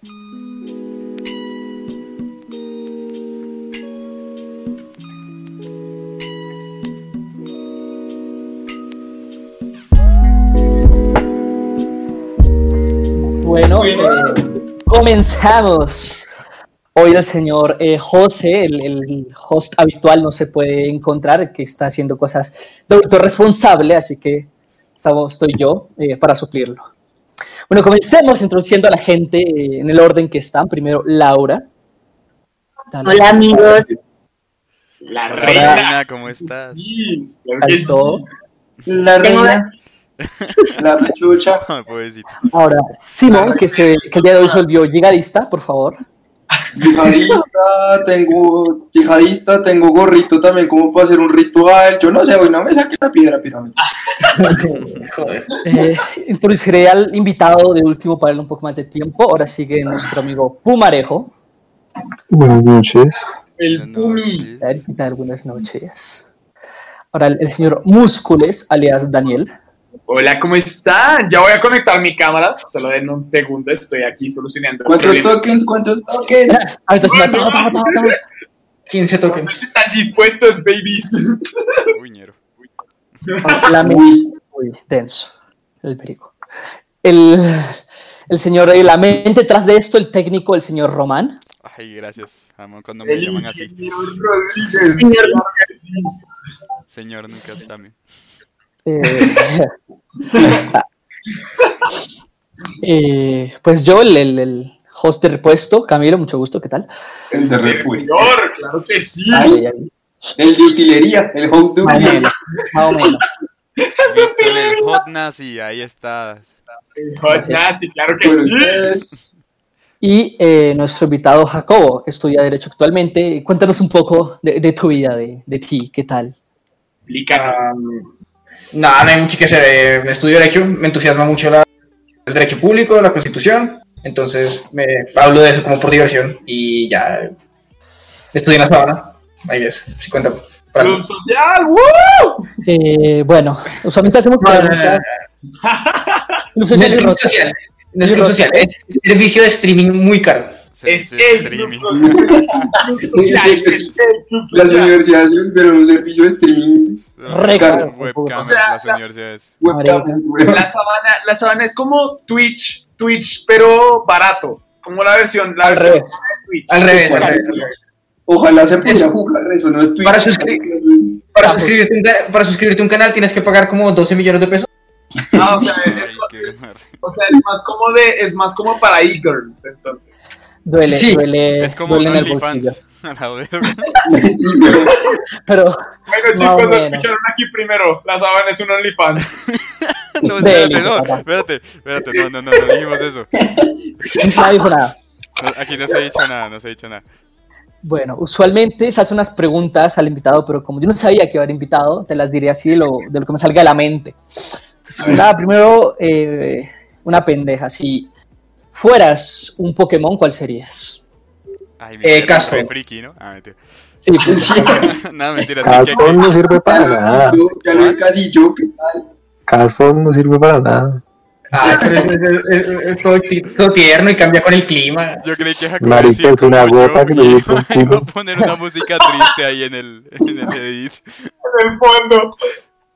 Bueno, eh, comenzamos. Hoy el señor eh, José, el, el host habitual, no se puede encontrar, que está haciendo cosas de autorresponsable, así que estamos, estoy yo eh, para suplirlo. Bueno, comencemos introduciendo a la gente eh, en el orden que están. Primero, Laura. Dale. Hola amigos, La Hola. reina, ¿cómo estás? Sí, claro. La Tengo- reina. La pobrecito. Ahora, Simón, que, se, que el día de hoy se volvió llegadista, por favor. Yihadista, tengo yihadista, tengo gorrito también como para hacer un ritual. Yo no sé, hoy no me saque la piedra pirámide. Eh, introduciré al invitado de último para darle un poco más de tiempo. Ahora sigue nuestro amigo Pumarejo. Buenas noches. El Buenas Pumi. Buenas noches. Ahora el, el señor Múscules, alias Daniel. Hola, ¿cómo están? Ya voy a conectar mi cámara. Solo den un segundo, estoy aquí solucionando ¿Cuántos tokens? ¿Cuántos tokens? Ah, entonces, ta, ta. 15 tokens. ¿Están dispuestos, babies? Uy, ñero. Ah, La mente, uy, denso, el perico. El, el señor, la mente tras de esto, el técnico, el señor Román. Ay, gracias. Amo cuando me El llaman así. ingeniero Rodríguez. Señor. Señor, nunca está bien. Eh, eh, pues yo, el, el, el host de repuesto, Camilo, mucho gusto, ¿qué tal? El de repuesto. Señor, claro que sí. Ay, Ay, ay, el de utilería, el host de Más o utilería. menos, más o menos. Listo, el hot nazi, ahí está. El Hot Nasty, claro que sí. ustedes, Y eh, nuestro invitado Jacobo estudia Derecho actualmente. Cuéntanos un poco de, de tu vida, de, de ti, ¿qué tal? Explícanos. Nada, no hay mucho que hacer. eh, estudio Derecho, me entusiasma mucho la- el derecho público, la Constitución. Entonces, me hablo de eso como por diversión. Y ya. eh, Estudié en la sabana. Ahí es, 50. para- Club social, ¡woo! Eh, bueno, usualmente hacemos No, no, no, no, club social. No es club social. Es servicio de streaming muy caro. Es el streaming. las universidades pero un servicio de streaming Re Claro, caro. Webcam O sea, en las la- universidades. La sabana, la sabana es como Twitch, Twitch, pero barato. Como la versión, la Al versión revés. de Twitch. Al revés, al Ojalá, revés. ojalá se pudiera jugar eso, no es Twitch. Para suscribir- eso es- Para suscribirte, un ca- para suscribirte a un canal tienes que pagar como 12 millones de pesos. Ah, o sea, es, Ay, qué es- ganar. o sea, es más como de, es más como para e-girls, entonces. Duele, Sí, duele, Es como duele un en el bolsillo. OnlyFans. Pero Bueno, chicos, lo escucharon aquí primero. La sabana es un OnlyFans. No, espérate, no, espérate, espérate, no, no, no, no dijimos eso. nadie dijo nada. No, aquí no se ha dicho nada, no se ha dicho nada. Bueno, usualmente se hace unas preguntas al invitado, pero como yo no sabía que iba a haber invitado, te las diré así de lo, de lo que me salga de la mente. Entonces, nada, primero, eh, una pendeja. Si fueras un Pokémon, ¿cuál serías? Ay, Eh, casco. soy friki, ¿no? Ah, mentira. Sí, pues, Sí, Nada, mentira, no sirve para nada. ya lo casi yo, ¿qué tal? No sirve para nada. Ah, pero es, es- es- es todo, ti- todo tierno y cambia con el clima. Yo creí que decía es una gota que le iba a poner una música triste ahí en el, en el edit. En el fondo.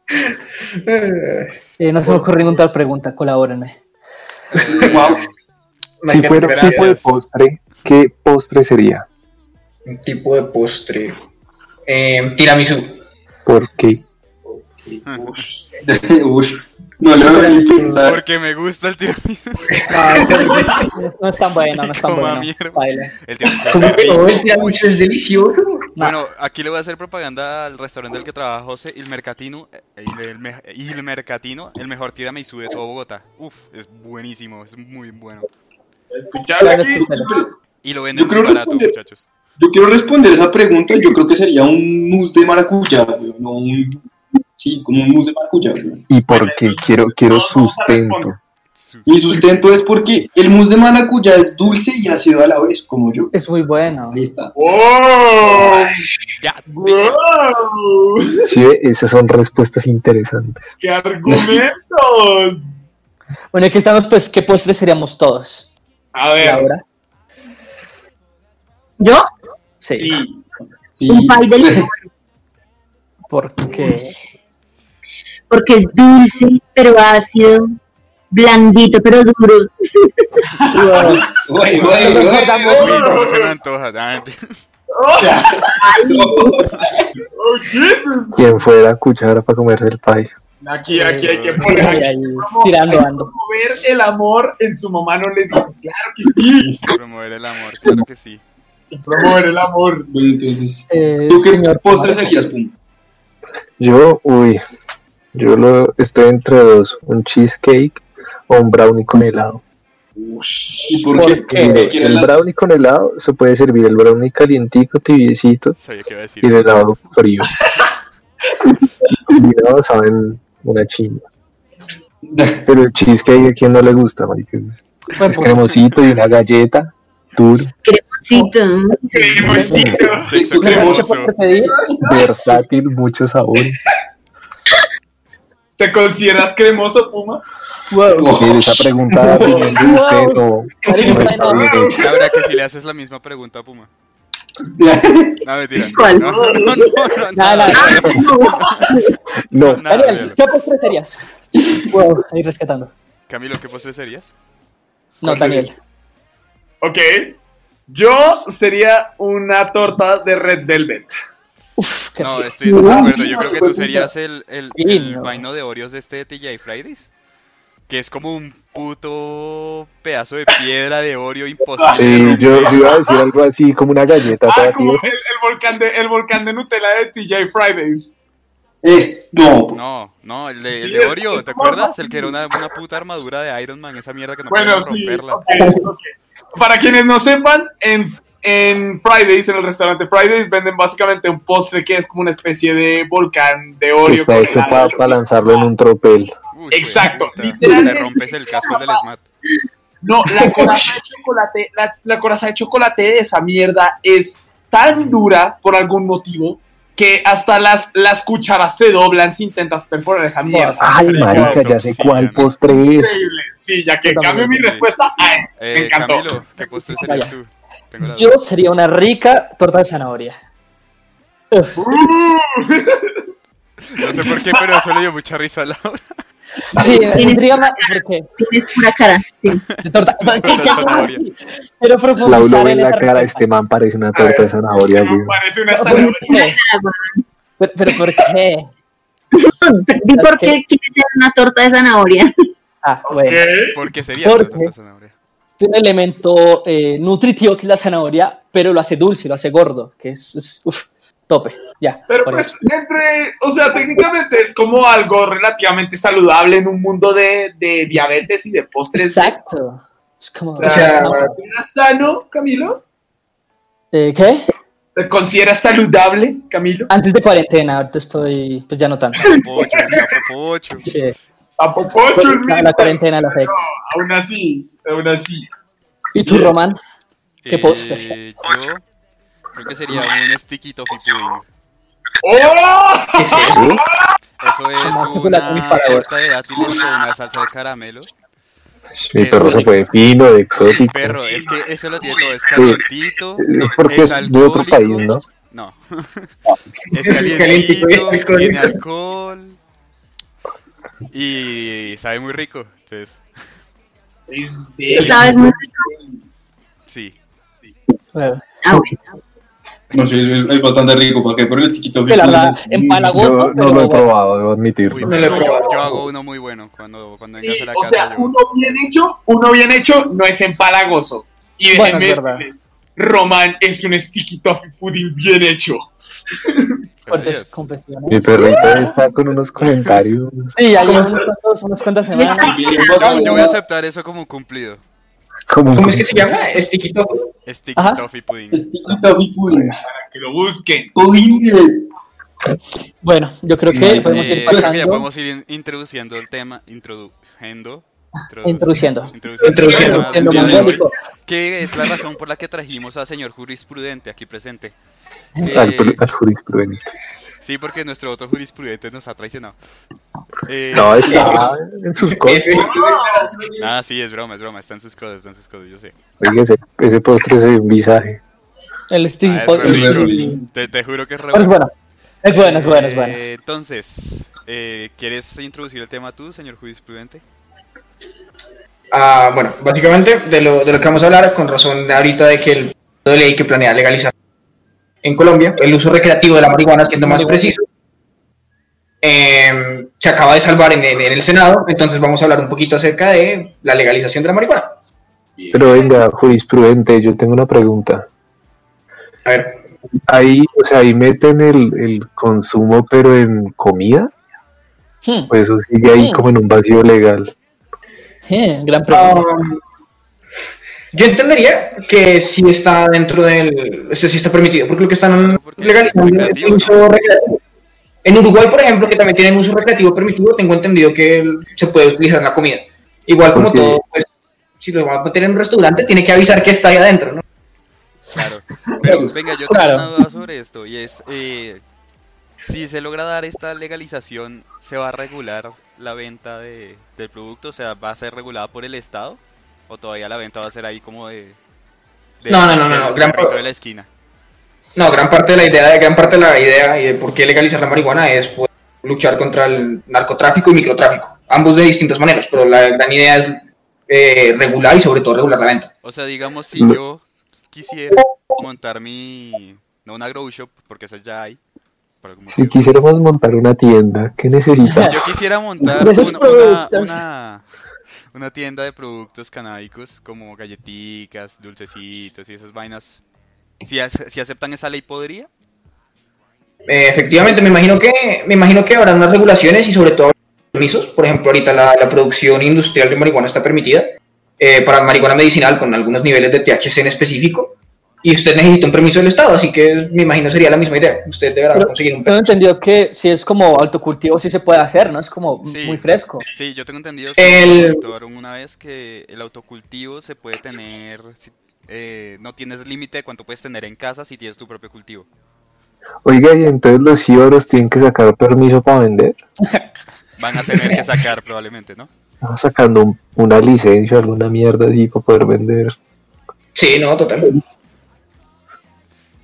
eh, no se me ocurre ninguna otra pregunta, colabórenme. Wow. Si fuera un tipo de postre, ¿qué postre sería? Un tipo de postre. Eh, tiramisú. ¿Por qué? Ush, no le voy a pensar. Porque me gusta el tiramisú. No, no es tan bueno, no es tan bueno. El tiramisú Como el tiramisú es delicioso. Bueno, aquí le voy a hacer propaganda al restaurante del que trabaja José, Il Mercatino, eh, Il, el me- Il Mercatino, el mejor tiramisú de todo Bogotá. Uf, es buenísimo, es muy bueno. Escúchalo. Y lo venden Yo creo muy barato, responder. muchachos. Yo quiero responder esa pregunta. Yo creo que sería un mousse de maracuyá, no un. Sí, como un mousse de maracuyá. weón. ¿Y por qué? Quiero, quiero sustento. Su- Mi sustento es porque el mousse de maracuyá es dulce y ácido a la vez, como yo. Es muy bueno. Ahí está. ¡Wow! Ya, ¡Wow! Sí, esas son respuestas interesantes. ¡Qué argumentos! Bueno, aquí estamos, pues, ¿qué postre seríamos todos? A ver, Laura. ¿Yo? Sí. Sí. Sí. Un pie de limón. Porque. Porque es dulce, pero ácido. Blandito, pero duro. Güey, Uy, cómo se me antoja. Ah. Oh. ¿Quién fuera cuchara para comerse el pie? Aquí, aquí hay que poner aquí ahí, promo- tirando hay que ando. promover el amor en su mamá no le dijo. Claro que sí. Promover el amor, claro que sí. Promover el amor. Bueno, entonces, Eh, ¿tú qué señor postre serías, Pum? Yo, uy, yo lo estoy entre dos, un cheesecake o un brownie con helado. ¿Y por, ¿Por qué? qué? ¿Por qué El brownie con helado se puede servir el brownie calientico, tibiecito, y el helado frío. Combinados saben una chimba. Pero el cheesecake a quien no le gusta, marica, es, Buen es punto. cremosito y una galleta duro, Cremosito. Cremosito. Versátil, muchos sabores. ¿Te consideras cremoso, Puma? Wow. Esa pregunta de usted. Ahora que si le haces la misma pregunta a Puma. No, mentira. ¿Cuál? No, no, no, no, no, Nada, No, nada, Daniel. ¿qué postre serías? Wow, ahí rescatando. Camilo, ¿qué postre serías? No, ¿Cuál Daniel. Ok. Yo sería una torta de Red Velvet. Qué No, estoy en desacuerdo. Yo creo que tú serías el, el, el no. vaino de Oreos de este de TJ Fridays. Que es como un puto pedazo de piedra de Oreo imposible. sí, yo, yo iba a decir algo así como una galleta Ah, como el, el volcán de, el volcán de Nutella de TJ Fridays. Es, no, No, no, el de, el de Oreo, ¿te acuerdas? El que era una, una puta armadura de Iron Man, esa mierda que no Bueno, podían sí. romperla. Para quienes no sepan, en, en Fridays, en el restaurante Fridays, venden básicamente un postre que es como una especie de volcán de Que Oreo. está con hecho para lanzarlo en un tropel. Uy, Exacto, literalmente. Le rompes el casco del SMAT. No, la coraza de chocolate, la, la coraza de chocolate de esa mierda es tan dura por algún motivo que hasta las, las cucharas se doblan si intentas perforar esa mierda. Ay, Marica, ya sé sí, cuál ¿no? postre es. Increíble. Sí, ya que cambio mi respuesta a eso. Me Eh, encantó. Camilo, ¿qué postre serías Vaya. tú? Tengo la Yo duda. sería una rica torta de zanahoria. Uf, No sé por qué, pero eso le dio mucha risa a Laura. Sí, Tienes- intriga más porque Tienes pura cara. Sí. de torta. de zanahoria. Pero La uno en en la cara, respuesta. este man parece una torta de zanahoria, güey. Parece una ¿Por zanahoria. Pero, pero ¿por qué? ¿Y por qué quieres ser una torta de zanahoria? Ah, bueno. ¿Qué? ¿Por qué sería ¿Por una torta de zanahoria? Tiene un elemento eh, nutritivo que es la zanahoria, pero lo hace dulce, lo hace gordo, que es, es, uf, tope. Ya. Pero pues eso. entre, o sea, técnicamente es como algo relativamente saludable en un mundo de, de diabetes y de postres. Exacto. Es como. O sea, sea, no, ¿te consideras sano, Camilo? eh, ¿Qué? ¿Te consideras saludable, Camilo? Antes de cuarentena, ahorita estoy, pues ya no tanto. Pocho, pocho. Sí. A popocho el La, la cuarentena lo afecta. No, aún así, aún así. ¿Y tú, Román? ¿Qué Eh, postre? Yo creo que sería un sticky toffee pudding. ¡Oh! ¿Qué es eso? Eso es una torta de dátiles con una salsa de caramelo. Mi perro se fue fino, de exótico. Perro, es que eso lo tiene todo, es calientito, Es porque es de otro país, ¿no? No. Es Es calientito, tiene alcohol y sabe muy rico. Entonces, Es ¿Sabes muy rico? sí. Bueno, Ah, bueno. No sé, es, es bastante rico, ¿para qué? Pero el chiquito que la verdad, Yo no lo he probado, debo Uy, admitirlo. No lo he yo, probado. yo hago uno muy bueno cuando, cuando vengas Sí, a la o casa. sea, yo- uno bien hecho, uno bien hecho no es empalagoso. Y Bueno, déjenme es verdad. Román es un sticky toffee pudding bien hecho. Mi perrito está con unos comentarios. Sí, llevo unos cuantos, unas cuantas semanas. Yo, voy a aceptar eso como cumplido. ¿Cómo es que se llama? Estiquito. Sticky Ajá. toffee pudding. Sticky toffee pudding. Para que lo busquen. Pudding, eh, Bueno, yo creo que Vale, podemos ir Eh, que ya pasando. podemos ir in- introduciendo el tema, introduciendo. Introduciendo. Introduciendo. el Introduciendo. que es la razón por la que trajimos al señor jurisprudente aquí presente. al, Eh, al jurisprudente. Sí, porque nuestro otro jurisprudente nos ha traicionado. Eh, No, está en sus cosas. Ah, sí, es broma, es broma, está en sus cosas, está en sus cosas, yo sé. Oiga, ese, ese postre ve un visaje. El Steve Ah, es Te, te juro que es re Pero es bueno. bueno. Es bueno, es bueno, es bueno. Eh, Entonces, eh, ¿quieres introducir el tema tú, señor jurisprudente? Ah, bueno, básicamente de lo, de lo que vamos a hablar, con razón ahorita de que el de ley que planea legalizar en Colombia, el uso recreativo de la marihuana, siendo más preciso, eh, se acaba de salvar en, en- en el Senado, entonces vamos a hablar un poquito acerca de la legalización de la marihuana. Pero venga, jurisprudente, yo tengo una pregunta. A ver, Ahí, o sea, ahí meten el, el consumo, pero en comida, Hmm, o eso sigue ahí Hmm. como en un vacío legal. eh, gran pregunta. Um, yo entendería que sí está dentro del. Este sí está permitido, porque lo que están Porque legalizando es el uso recreativo. En Uruguay, por ejemplo, que también tienen uso recreativo permitido, tengo entendido que se puede utilizar en la comida. Igual como todo, pues, si lo va a meter en un restaurante, tiene que avisar que está ahí adentro, ¿no? Claro. Pero venga, yo tengo Claro. una duda sobre esto y es, eh, si se logra dar esta legalización, ¿se va a regular la venta de, del producto? O sea, ¿va a ser regulada por el Estado? ¿O todavía la venta va a ser ahí como de... de- No, no, no, no, no, gran de la esquina? No, gran parte de la idea, gran parte de la idea y de por qué legalizar la marihuana es pues, luchar contra el narcotráfico y microtráfico, ambos de distintas maneras, pero la gran idea es eh, regular y sobre todo regular la venta. O sea, digamos, si Lo- yo quisiera montar mi... No una grow shop, porque esas ya hay. Si quisiéramos montar una tienda, ¿qué necesita? Yo quisiera montar De una- una tienda de productos canábicos como galletitas, dulcecitos y esas vainas. Si, si aceptan esa ley, ¿podría? Eh, efectivamente, me imagino que me imagino que habrá unas regulaciones y sobre todo permisos. Por ejemplo, ahorita la, la producción industrial de marihuana está permitida eh, para marihuana medicinal con algunos niveles de THC en específico. Y usted necesita un permiso del Estado, así que me imagino sería la misma idea. Usted deberá Pero conseguir un Tengo permiso. entendido que si es como autocultivo, sí se puede hacer, ¿no? Es como Sí. muy fresco. Sí, yo tengo entendido, El- una vez que el autocultivo se puede tener, eh, no tienes límite de cuánto puedes tener en casa si tienes tu propio cultivo. Oiga, y entonces los cíbaros tienen que sacar permiso para vender. Van a tener que sacar probablemente, ¿no? Estamos sacando un- una licencia, alguna mierda así para poder vender. Sí, no, total.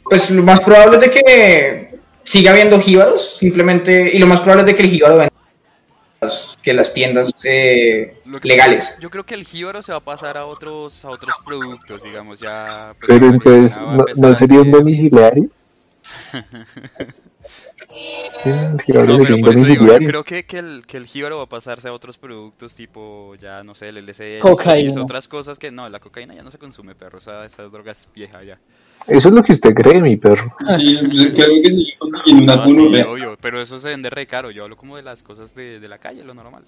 Pues lo más probable es de que siga habiendo jíbaros, simplemente, y lo más probable es de que el jíbaro venda que las tiendas eh, que- legales. Yo creo que el jíbaro se va a pasar a otros a otros productos, digamos, ya... pues, Pero entonces, ¿no, sería un domiciliario? Sí, No, pero por eso digo, yo creo que, que, el, que el jíbaro va a pasarse a otros productos tipo, ya no sé, el LSD, Cocaína. otras cosas que no, la cocaína ya no se consume, perro, esa, esa droga es vieja ya. Eso es lo que usted cree, mi perro. Sí, pues, creo que una No, sí, gonorrea. obvio, pero eso se vende re caro, yo hablo como de las cosas de, de la calle, lo normal.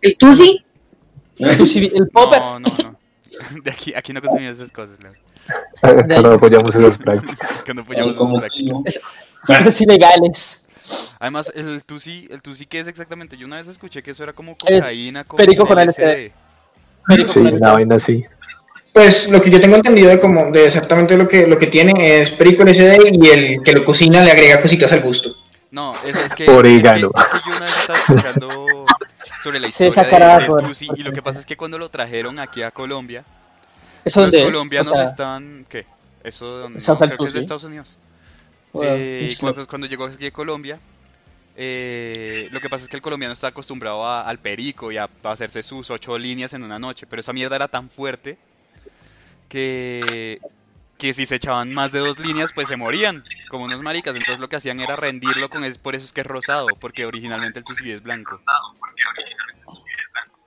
El Tusi, Tú sí, el popper. No, no, no. De aquí, aquí no consumimos esas cosas, Leo. Acá no apoyamos esas prácticas. Que no apoyamos esas que prácticas. no. Esas ilegales. Además, el tusi, el tusi, ¿qué es exactamente? Yo una vez escuché que eso era como Es cocaína con perico con LSD. Sí, una vaina así. Pues lo que yo tengo entendido de como de exactamente lo que lo que tiene es perico LSD y el que lo cocina le agrega cositas al gusto. No, es, es que, Orégano. Es que, es que yo una vez estaba escuchando sobre la historia de, del tusi y lo que pasa es que cuando lo trajeron aquí a Colombia, ¿Eso los dónde es? colombianos O sea, estaban, ¿qué? Eso donde ¿South no, al creo que es de? Estados Unidos. bueno, Eh, cuando, pues, cuando llegó aquí a Colombia, eh, lo que pasa es que el colombiano está acostumbrado a- al perico y a, a hacerse sus ocho líneas en una noche, pero esa mierda era tan fuerte que, que si se echaban más de dos líneas, pues se morían, como unos maricas. Entonces lo que hacían era rendirlo con es por eso es que es rosado, porque originalmente el tusi es blanco.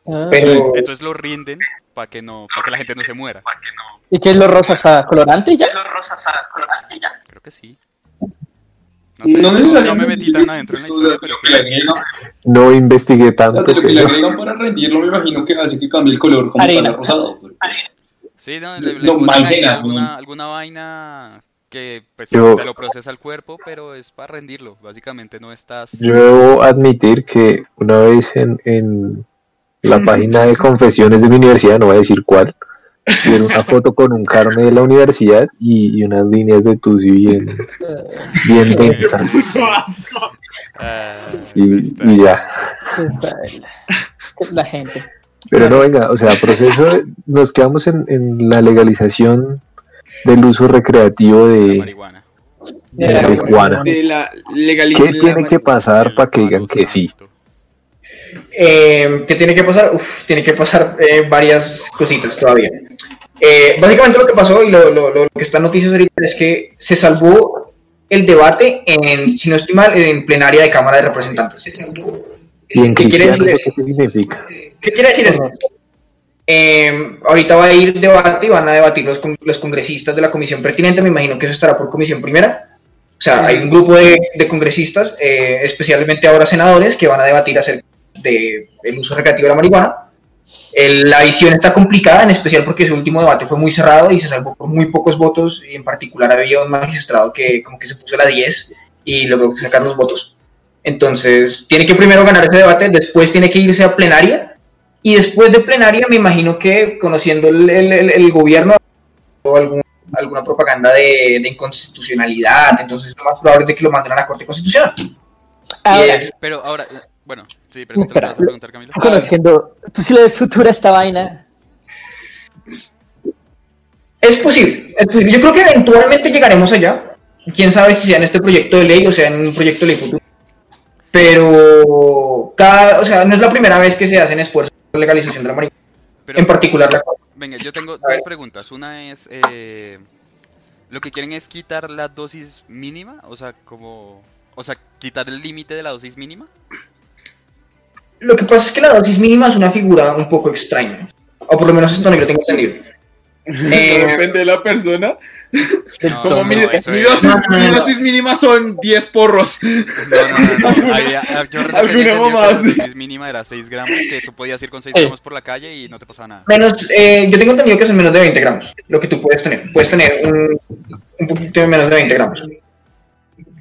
Ah, Pero Entonces, entonces lo rinden para que no, para que la gente no se muera. ¿Y qué es lo rosa? O sea, colorante y ya. Creo que sí. No, sé, No no, necesariamente. no me metí tan adentro en la historia, pero lo sí. No investigué tanto. de lo que le pero- agregan para rendirlo, me imagino que hace que cambie el color como Harina. tal a rosado. Sí, no, le, le maicena, alguna, ¿no? alguna vaina que pues, Yo- te lo procesa el cuerpo, pero es para rendirlo. Básicamente no estás... Yo debo admitir que una vez en, en la página de confesiones de mi universidad, no voy a decir cuál, subieron una foto con un carne de la universidad y, y unas líneas de Tusi bien, bien densas. Ah, Y, ya. La gente. Pero no, venga, o sea, proceso, de- nos quedamos en, en la legalización del uso recreativo La de, marihuana. de la marihuana. De la legalización. ¿Qué tiene que pasar para que digan que sí? Eh, ¿Qué tiene que pasar? Uf, tiene que pasar eh, varias cositas todavía. Eh, básicamente lo que pasó y lo, lo- lo que está en noticias ahorita es que se salvó el debate en, si no estoy mal, en plenaria de Cámara de Representantes. ¿Y en ¿Qué quiere decir eso qué significa? ¿Qué quiere decir eso? Eh, ahorita va a ir debate y van a debatir los, con- los congresistas de la comisión pertinente. Me imagino que eso estará por comisión primera. O sea, hay un grupo de, de congresistas, eh, especialmente ahora senadores, que van a debatir acerca del uso recreativo de la marihuana. El- la visión está complicada, en especial porque ese último debate fue muy cerrado y se salvó por muy pocos votos. Y en particular había un magistrado que como que se puso a la 10 y logró sacar los votos. Entonces, tiene que primero ganar ese debate, después tiene que irse a plenaria y después de plenaria, me imagino que conociendo el, el- el- el gobierno o algún- alguna propaganda de, de inconstitucionalidad, entonces lo más probable es de que lo manden a la Corte Constitucional. Ahora, es- Pero ahora, bueno, sí. ¿vas a preguntar, Camilo? tú conociendo, tú sí le des futuro a esta vaina. es posible, es posible. Yo creo que eventualmente llegaremos allá. Quién sabe si sea en este proyecto de ley o sea en un proyecto de ley futuro. Pero, cada, o sea, no es la primera vez que se hacen esfuerzos por legalización de la marihuana. Pero, En particular, la venga, yo tengo dos preguntas. Una es, eh, ¿lo que quieren es quitar la dosis mínima? O sea, como, o sea, quitar el límite de la dosis mínima. Lo que pasa es que la dosis mínima es una figura un poco extraña. O por lo menos esto no lo tengo entendido. Eh, Depende de la persona. No, Como no, mi, dosis, No, no, mi no. dosis mínima son 10 porros. No, no, no, no. Había- yo la dosis mínima era 6 gramos, que tú podías ir con 6 Sí. gramos por la calle y no te pasaba nada. Menos, eh, yo tengo entendido que son menos de 20 gramos, lo que tú puedes tener. Puedes tener un, un poquito de menos de 20 gramos.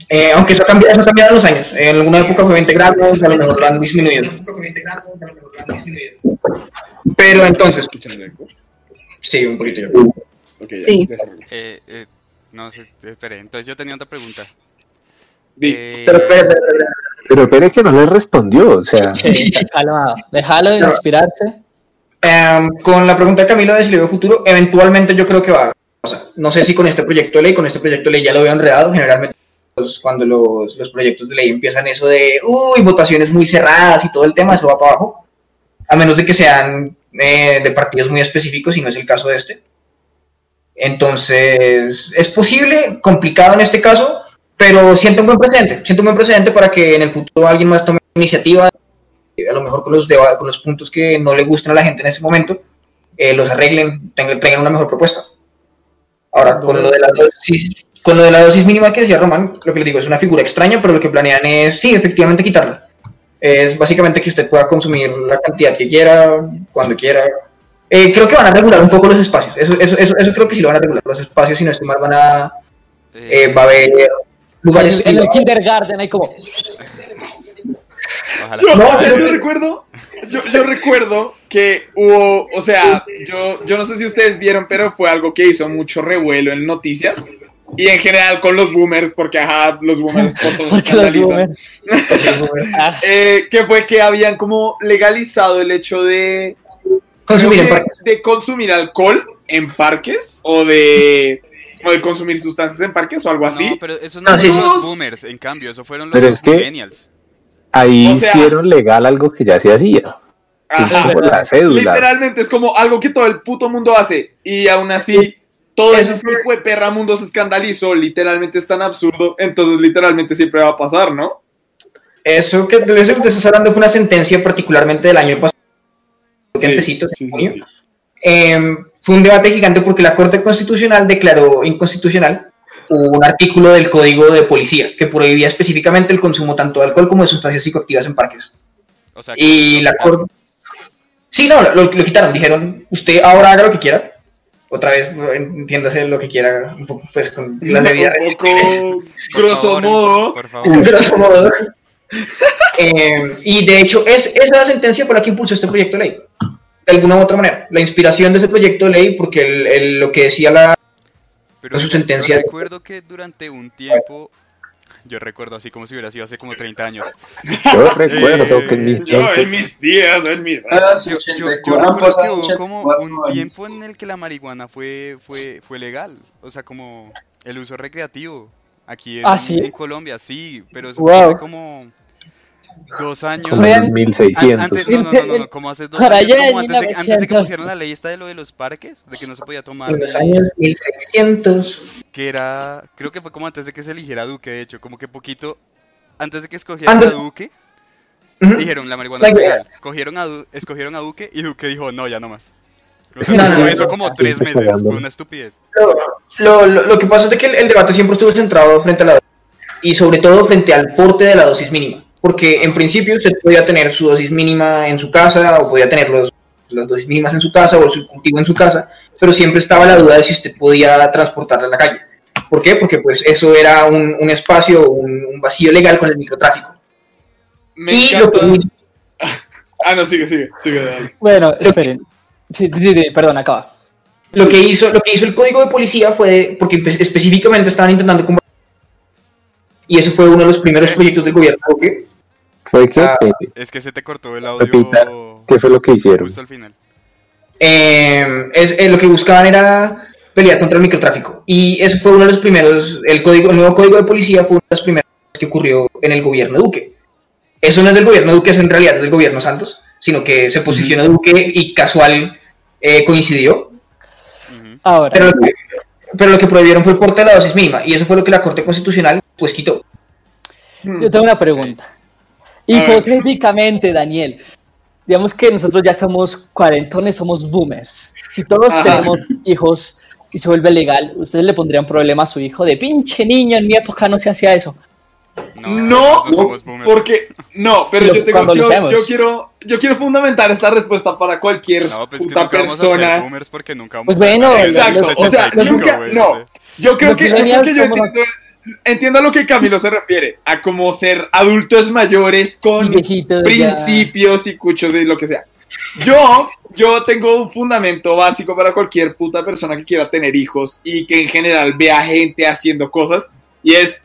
Eh, aunque eso ha cambiado, eso ha cambiado en los años. En alguna época fue 20 gramos, a lo mejor lo han disminuido. Pero entonces, sí, un poquito. Ok, ya, Sí. Eh, eh, no sé, espere. Entonces yo tenía otra pregunta. Eh, Pero, pero, pero, pero, Pero espere que no le respondió, o sea, Sí, calmado. Déjalo de inspirarse. Em, con la pregunta de Camilo de si le veo futuro, eventualmente yo creo que va a pasar. No sé si con este proyecto de ley, con este proyecto de ley ya lo veo enredado. Generalmente, pues, cuando los, los proyectos de ley empiezan eso de, uy, votaciones muy cerradas y todo el tema, eso va para abajo. A menos de que sean eh, de partidos muy específicos, y no es el caso de este. Entonces, es posible, complicado en este caso, pero siento un buen precedente. Siento un buen precedente para que en el futuro alguien más tome iniciativa a lo mejor con los, con los puntos que no le gustan a la gente en ese momento, eh, los arreglen, tengan, traigan una mejor propuesta. Ahora, con lo, de la dosis, con lo de la dosis mínima que decía Román, lo que les digo es una figura extraña, pero lo que planean es, sí, efectivamente quitarla. Es básicamente que usted pueda consumir la cantidad que quiera, cuando quiera. Eh, creo que van a regular un poco los espacios, eso, eso, eso, eso creo que sí lo van a regular. Los espacios, si no estoy mal, van a, eh, va a haber En lugares el, en el kindergarten hay como. ojalá. Yo, No, o sea, pero- yo recuerdo, yo, yo recuerdo que hubo, o sea, yo, yo no sé si ustedes vieron, pero fue algo que hizo mucho revuelo en noticias y en general con los boomers, porque ajá, los boomers por todos Porque los boomers- Eh, que fue que habían como legalizado el hecho de consumir de consumir alcohol en parques o de o de consumir sustancias en parques o algo así. No, pero esos no No, fueron sí. los boomers, en cambio, eso fueron los que- millennials. ahí O sea- hicieron legal algo que ya se hacía, es Ajá. como la cédula. Literalmente es como algo que todo el puto mundo hace y aún así todo Eso ese fue- tipo de perra mundo se escandalizó, literalmente es tan absurdo, entonces literalmente siempre va a pasar, ¿no? Eso que de eso que te estás hablando fue una sentencia particularmente del año pasado, Sí, antecito, sí, sí, junio. sí. Eh, fue un debate gigante porque la Corte Constitucional declaró inconstitucional un artículo del Código de Policía que prohibía específicamente el consumo tanto de alcohol como de sustancias psicoactivas en parques. O sea, que Y la. Corte... Sí, no, lo, lo quitaron. Dijeron, usted ahora haga lo que quiera. Otra vez, entiéndase lo que quiera, un poco pues con las debidas un poco grosso modo. Por favor. Grosso modo. Eh, y de hecho, es, esa sentencia fue la que impulsó este proyecto de ley. De alguna u otra manera. La inspiración de ese proyecto de ley, porque el- el- lo que decía la. Pero su sentencia- yo recuerdo que durante un tiempo Yo recuerdo así como si hubiera sido hace como 30 años. Yo recuerdo que en mis Yo en mis días, en mis Ah, Yo, yo- 80, yo han recuerdo que hubo como 84 un tiempo en el que la marihuana fue, fue, fue legal. O sea, como el uso recreativo. Aquí en, Ah, ¿sí? en Colombia, sí, pero eso Wow. fue hace como dos años. como Vean- en An- 1600. Antes, no, no, no, no, como hace dos Para años, como antes de, antes de que 1900. pusieron la ley esta de lo de los parques, de que no se podía tomar, En los años 1600. que era, creo que fue como antes de que se eligiera Duque, de hecho, como que poquito, antes de que escogieran a Duque, Ujú. dijeron la marihuana legal, cogieron a Du- escogieron a Duque y Duque dijo, no, ya no más. O sea, No, no, eso no. como tres meses, fue una estupidez. Lo, lo- lo que pasa es de que el, el debate siempre estuvo centrado frente a la dosis y sobre todo frente al porte de la dosis mínima. Porque en principio usted podía tener su dosis mínima en su casa o podía tener los, las dosis mínimas en su casa o su cultivo en su casa, pero siempre estaba la duda de si usted podía transportarla a la calle. ¿Por qué? Porque pues eso era un, un espacio, un, un vacío legal con el microtráfico. Me y lo que, Ah, no, sigue, sigue, sigue, dale. Bueno, esperen. Sí, sí, sí, perdón, acaba. lo que hizo, lo que hizo el código de policía fue de- porque espe- específicamente estaban intentando combatir y eso fue uno de los primeros proyectos del gobierno Duque. Fue que, Ah, eh, Es que se te cortó el audio Repita. ¿qué fue lo que hicieron? justo al final. Eh, es, eh, lo que buscaban era pelear contra el microtráfico. Y eso fue uno de los primeros, el, código, el nuevo código de policía fue una de las primeras cosas que ocurrió en el gobierno Duque. Eso no es del gobierno Duque, eso en realidad es del gobierno Santos, sino que se posicionó Duque y casual eh, coincidió. Ahora, Pero, lo que- pero lo que prohibieron fue el porte de la dosis mínima, y eso fue lo que la Corte Constitucional pues quitó. yo tengo una pregunta. Hipotéticamente, Daniel, digamos que nosotros ya somos cuarentones, somos boomers. Si todos Ajá. tenemos hijos y se vuelve legal, ¿ustedes le pondrían problema a su hijo de pinche niño? En mi época no se hacía eso. No, No, no, porque no, pero Sí, yo, tengo, cuando lo yo, yo quiero, yo quiero fundamentar esta respuesta para cualquier No, pues que puta vamos a ser persona. boomers porque nunca vamos Pues a bueno, ser Exacto, los o sea, 65, nunca, no, yo creo que, yo creo que yo entiendo, entiendo a lo que Camilo se refiere, a como ser adultos mayores con viejitos ya. principios y cuchos y lo que sea. Yo, yo tengo un fundamento básico para cualquier puta persona que quiera tener hijos y que en general vea gente haciendo cosas y es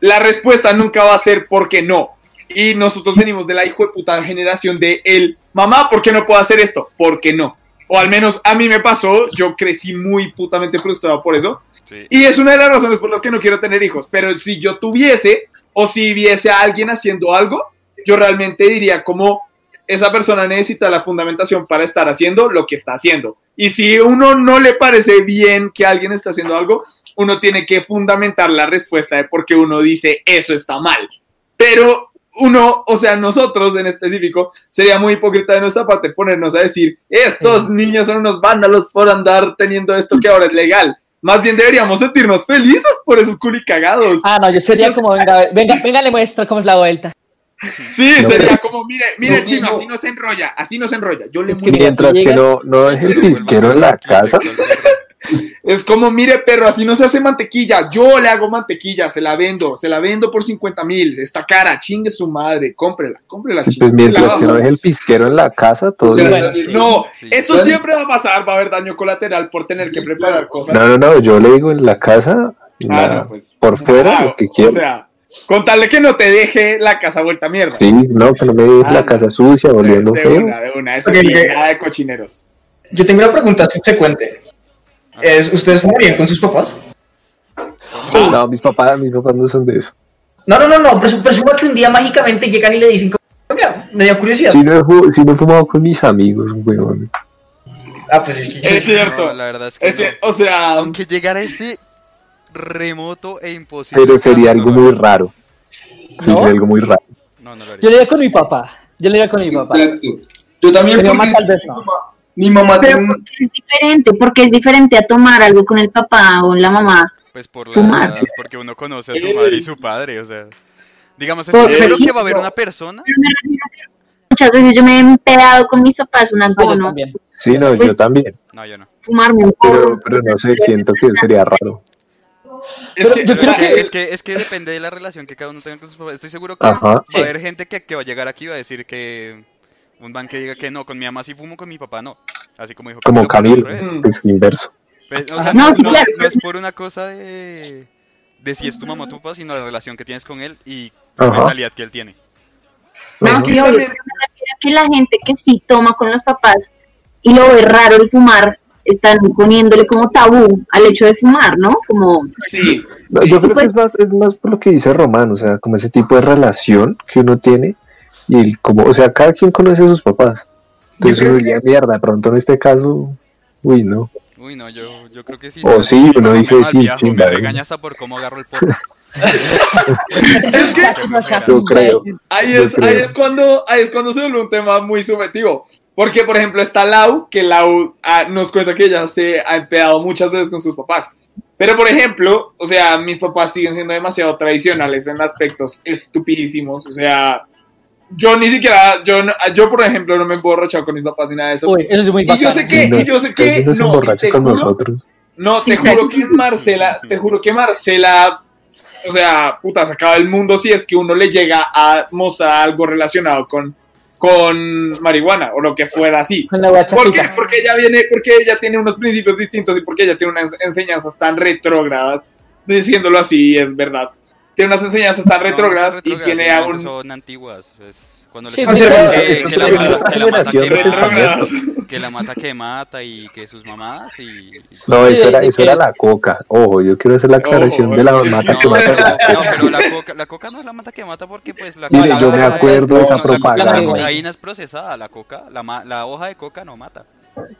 la respuesta nunca va a ser porque no. Y nosotros venimos de la hijo de puta generación de el mamá, ¿por qué no puedo hacer esto? Porque no. O al menos a mí me pasó, yo crecí muy putamente frustrado por eso. Sí. Y es una de las razones por las que no quiero tener hijos. Pero si yo tuviese o si viese a alguien haciendo algo, yo realmente diría como esa persona necesita la fundamentación para estar haciendo lo que está haciendo. Y si uno no le parece bien que alguien está haciendo algo, uno tiene que fundamentar la respuesta de por qué uno dice eso está mal. Pero uno, o sea, nosotros en específico, sería muy hipócrita de nuestra parte ponernos a decir, estos niños son unos vándalos por andar teniendo esto que ahora es legal. Más bien deberíamos sentirnos felices por esos culicagados. Ah, no, yo sería como, venga, venga, venga, le muestro cómo es la vuelta. Sí, No, sería pero- como, mire, mire, No, chino, no. así no se enrolla, así no se enrolla. Yo le Es que muestro. Mientras que no, no es el pisquero en la casa. Es como, mire, perro, así no se hace mantequilla. Yo le hago mantequilla, se la vendo, se la vendo por 50 mil. Está cara, chingue su madre, cómprela, cómprela. Sí, pues mientras que no es el pisquero en la casa, todo O sea, bien. Bueno, sí. No, Sí. eso siempre va a pasar, va a haber daño colateral por tener que preparar cosas. No, no, no, yo le digo en la casa, Ah, la- no, pues. por fuera, Ah, lo que O quiera. sea, con tal de que no te deje la casa vuelta a mierda. Sí, no, que no me deje Ah, la casa sucia, de, oliendo de feo. una, de una, eso Ok, sí, ok. nada de cochineros. Yo tengo una pregunta subsecuente. Es, ¿Ustedes fumarían con sus papás? No, mis papás, mis papás no son de eso. No, no, no, no, presu- presuma que un día mágicamente llegan y le dicen, como, "Oiga, me dio curiosidad. Si no, he, si no he fumado con mis amigos, weón. Ah, pues es que- Es cierto. No, la verdad es que Es que, no. o sea, Aunque llegara ese remoto e imposible. Pero sería algo muy haría. raro. Sí, ¿No? sería algo muy raro. No, no lo Yo haría. le iría con mi papá. Yo le iría con mi papá. Exacto. Yo también, Mi porque mamá es mi no. mamá, Pero tiene un- porque es diferente, porque es diferente a tomar algo con el papá o la mamá. Pues por la, Fumar. porque uno conoce a su madre y su padre, o sea. Digamos, Pues, estoy seguro sí, que va a haber no. una persona. Pero Muchas veces yo me he empedado con mis papás una cono, también. Sí, no, yo Pues- también. No, yo no. fumarme un Pero, porro. pero no sé, siento que sería raro. es que, yo Pero creo es, que, que- es que es que depende de la relación que cada uno tenga con sus papás. Estoy seguro que Ajá. va Sí. a haber gente que, que va a llegar aquí y va a decir que un man que diga que no, con mi mamá sí fumo, con mi papá no. Así como dijo Como Camilo, es inverso. Pues, o sea, No, no, sí, no- claro. no es por una cosa de, de si es tu mamá o tu papá, sino la relación que tienes con él y la mentalidad que él tiene. No, sí, obvio. Que la gente que sí toma con los papás y lo ve raro el fumar, están poniéndole como tabú al hecho de fumar, ¿no? Como, Sí, yo creo que pues- es más, es más por lo que dice Román, o sea, como ese tipo de relación que uno tiene y el, como, o sea, cada quien conoce a sus papás. Entonces uno diría, mierda, pronto en este caso, uy, no. Uy, no, yo, yo creo que sí. O sí, uno dice, sí, malviajo, chinga, Me ¿no? regaña hasta por cómo agarro el porro. es que Yo creo. ahí Yo es, creo. ahí es cuando ahí es cuando se vuelve un tema muy subjetivo. Porque, por ejemplo, está Lau, que Lau ah, nos cuenta que ella se ha empleado muchas veces con sus papás. Pero, por ejemplo, o sea, mis papás siguen siendo demasiado tradicionales en aspectos estupidísimos. O sea, yo ni siquiera, yo, no- yo por ejemplo, no me he emborrachado con mis papás ni nada de eso. Uy, eso es muy y yo sé que, Sí, no, y yo sé Que no se con juro- nosotros. no, te Exacto. juro que Marcela, te juro que Marcela, o sea, puta, se acaba el mundo si es que uno le llega a mostrar algo relacionado con, con marihuana o lo que fuera así. Con la ¿Por qué? Porque ella viene, porque ella tiene unos principios distintos y porque ella tiene unas enseñanzas tan retrógradas, diciéndolo así, es verdad. Tiene unas enseñanzas tan No, no retrógradas y retrógradas, tiene aún son antiguas. Es cuando Sí, les que, que es la una mata, que la mata generación que mata, retrógradas. que la mata que mata y que sus mamadas y... No, Sí, eso era, eso era la coca. Ojo, yo quiero hacer la aclaración Ojo, de la mata No, que mata. no, pero la coca, la coca no es la mata que mata porque pues la Mire, coca- yo me acuerdo de esa la coca- propaganda. La cocaína es procesada, la coca, la, ma- la hoja de coca no mata.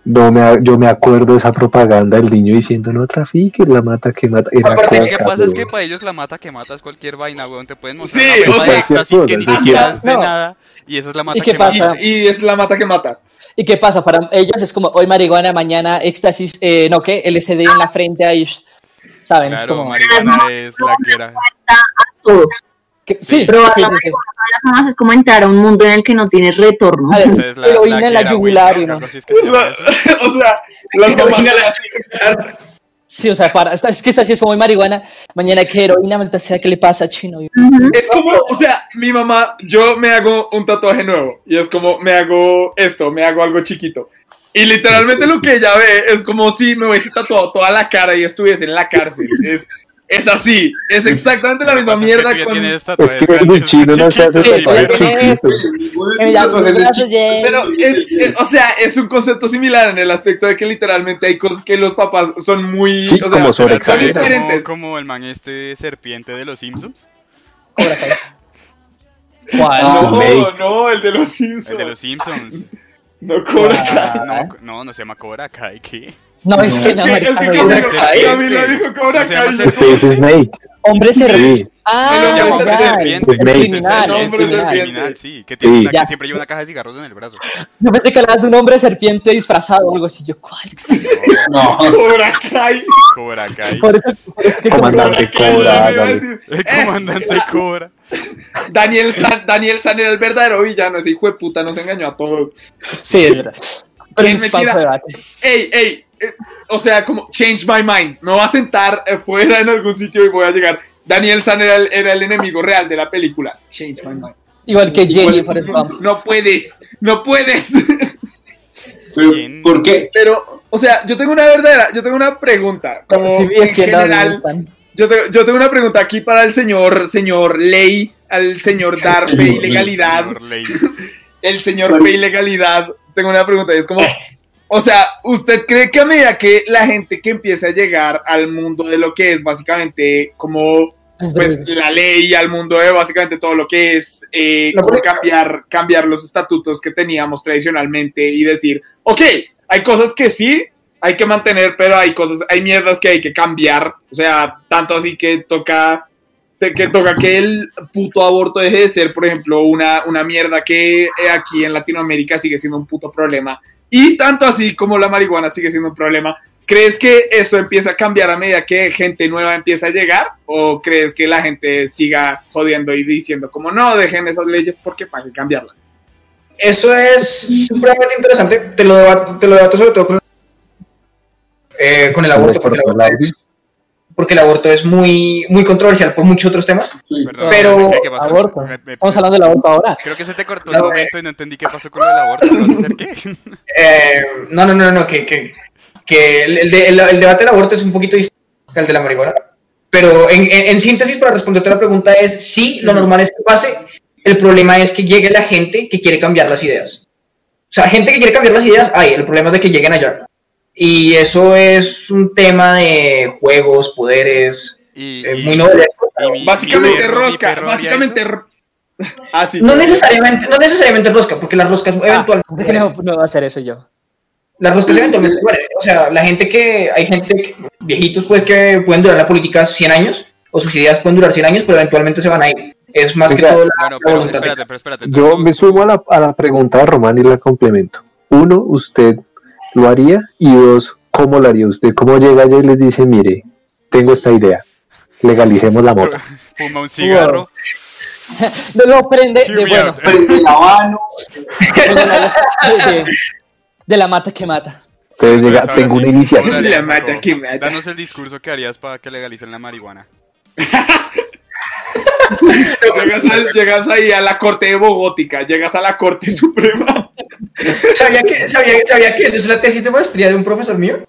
No me, yo me acuerdo de esa propaganda del niño diciendo no trafiques, la mata que mata. Era Aparte, Lo que pasa es que para ellos la mata que mata es cualquier vaina, weón. Te pueden mostrar Sí, una o pepa de sea, éxtasis que ni cualquier siquiera cosa. es de No. nada y esa es la mata ¿Y qué que pasa? mata. y, y es la mata que mata. ¿Y qué pasa? Para ellos es como hoy marihuana, mañana éxtasis, eh, no, ¿qué? LSD en la frente ahí, ¿saben? es Claro, como... marihuana es la que era. Que- sí, Pero sí, la sí, sí. las mamás es como entrar a un mundo en el que no tienes retorno. A ver, Esa es la, heroína la en la yugular, ¿no? algo así es que se llama La- o sea, las mamás Sí, o sea, para, es que esta sí es como marihuana, mañana que heroína, maldita sea, ¿qué le pasa, chino? Ujú. Es como, o sea, mi mamá, yo me hago un tatuaje nuevo y es como, me hago esto, me hago algo chiquito. Y literalmente lo que ella ve es como si me hubiese tatuado toda la cara y estuviese en la cárcel. Es, es así, es exactamente la que misma que mierda ya con... Es que el chino no se hace. Pero es, es- o sea, es un concepto similar en el aspecto de que literalmente hay cosas que los papás son muy... Sí, o sea, como son sobreexageran. como, diferentes. como el man este serpiente de los Simpsons. Kai. ¿Cuál? No, Snake. no, el de los Simpsons. El de los Simpsons. No, Cobra Kai. Ah. No, no, no se llama Cobra Kai, ¿qué? No, es que Es no, que, es que. Serpiente. Camilo dijo Cobra Kai. serpiente. Usted dice Snake. Hombre se Sí. Ah, llama no, hombre ya. serpiente. Snake. Criminal, serpiente. Sí. Que, tiene Sí. una- que siempre lleva una caja de cigarros en el brazo. Yo pensé que hablabas de un hombre serpiente disfrazado o algo así. Yo, ¿cuál? No, Cobra Kai. Cobra Kai. Por eso, por eso que Comandante Cobra. El Eh, comandante Cobra. Daniel San, Daniel San era el verdadero villano, ese hijo de puta nos engañó a todos. Sí, es verdad. Pero ¿Quién es. Ey, ey, eh, o sea, como change my mind. Me voy a sentar fuera en algún sitio y voy a llegar. Daniel San era el, era el enemigo real de la película. Change my mind. Igual que por ejemplo. No puedes, no puedes. ¿por qué? Pero, o sea, yo tengo una verdadera, yo tengo una pregunta. Como Si en general, yo, te- yo tengo una pregunta aquí para el señor, señor Ley, al señor Dar Señor Fe y Ley. Legalidad. Señor Ley. el señor Fe y Legalidad. Tengo una pregunta y es como, o sea, ¿usted cree que a medida que la gente que empieza a llegar al mundo de lo que es básicamente como pues la ley, al mundo de básicamente todo lo que es eh, como cambiar, cambiar los estatutos que teníamos tradicionalmente y decir, ok, hay cosas que sí hay que mantener, pero hay cosas, hay mierdas que hay que cambiar. O sea, tanto así que toca que toca que el puto aborto deje de ser, por ejemplo, una, una mierda que eh, aquí en Latinoamérica sigue siendo un puto problema. Y tanto así como la marihuana sigue siendo un problema. ¿Crees que eso empieza a cambiar a medida que gente nueva empieza a llegar? ¿O crees que la gente siga jodiendo y diciendo como no, dejen esas leyes porque para qué cambiarlas? Eso es supremamente interesante. Te lo debato, te lo debato sobre todo con, eh, con el aborto, porque el aborto, es, porque el aborto es muy, muy controversial por muchos otros temas. Sí. Perdón, Pero- ¿qué- qué pasó? Aborto. Me- me- Estamos hablando del aborto ahora. Creo que se te cortó No, un momento y no entendí qué pasó con del aborto. ¿Vas a hacer qué? Eh, no, no, no, no, que, que, que el, el de- el- el debate del aborto es un poquito distinto al de la marihuana. Pero en, en- en síntesis, para responderte a la pregunta es, sí, lo normal es que pase. El problema es que llegue la gente que quiere cambiar las ideas. O sea, gente que quiere cambiar las ideas, hay. El problema es de que lleguen allá. Y eso es un tema de juegos, poderes, Y, muy noble. Básicamente mi rosca, básicamente... Ah, sí. No necesariamente, no necesariamente rosca, porque las roscas Ah, eventualmente... no, no va a hacer eso yo. Las roscas eventualmente mueren. O sea, la gente que. Hay gente, que- viejitos, pues, que pueden durar la política 100 años, o sus ideas pueden durar 100 años, pero eventualmente se van a ir. Es más que todo la, Bueno, la pero voluntad. espérate, pero espérate. Yo me sumo a la, a la pregunta de Román y la complemento. Uno, ¿usted lo haría? Y dos, ¿cómo lo haría usted? ¿Cómo llega allá y les dice, mire, tengo esta idea, legalicemos la moto? Fuma un cigarro. No lo prende de, bueno. Prende la mano. de, la mata que mata. Entonces Pues llega, ahora tengo sí, una ¿cómo iniciativa. La mata que mata. Danos el discurso que harías para que legalicen la marihuana. Llegas, a- llegas ahí a la corte de Bogótica, llegas a la corte suprema. ¿Sabía que, sabía, sabía que eso es una tesis de maestría de un profesor mío?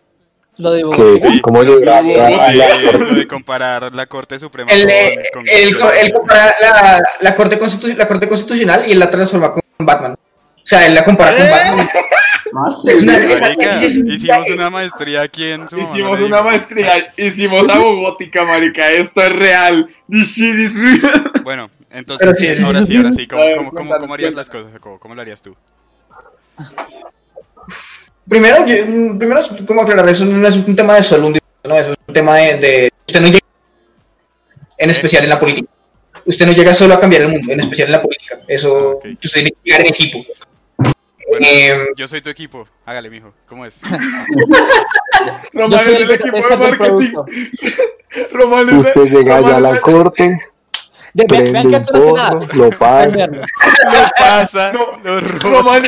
Lo de Sí. ¿Cómo Lo la de, lo de comparar la Corte Suprema Él, con- eh, con- él, con- él compara la, la, corte la Corte Constitucional y él la transforma con Batman. O sea, él la compara con ¿Eh? Batman. Más Es una- Marica, es un hicimos una maestría aquí en su Hicimos una maestría, hicimos a Bogótica, marica. Esto es real. This shit is real. Bueno, entonces, sí, sí, ahora sí, sí, sí. ahora sí. ¿Cómo, harías las cosas, Jacobo? ¿Cómo lo harías tú? Primero, yo- primero, como aclarar, eso no es un tema de solo un discurso, no, eso es un tema de, de- usted no llega, en especial en la política. Usted no llega solo a cambiar el mundo, en especial en la política. Eso, usted tiene que llegar en equipo. Bueno, Em, yo soy tu equipo. Hágale, mijo. ¿Cómo es? Román es el el equipo de el marketing. Román es Usted llega allá a la el- corte, De- vean, que esto no hace nada. porro, lo. Veanlo. Lo pasa, No, lo Román,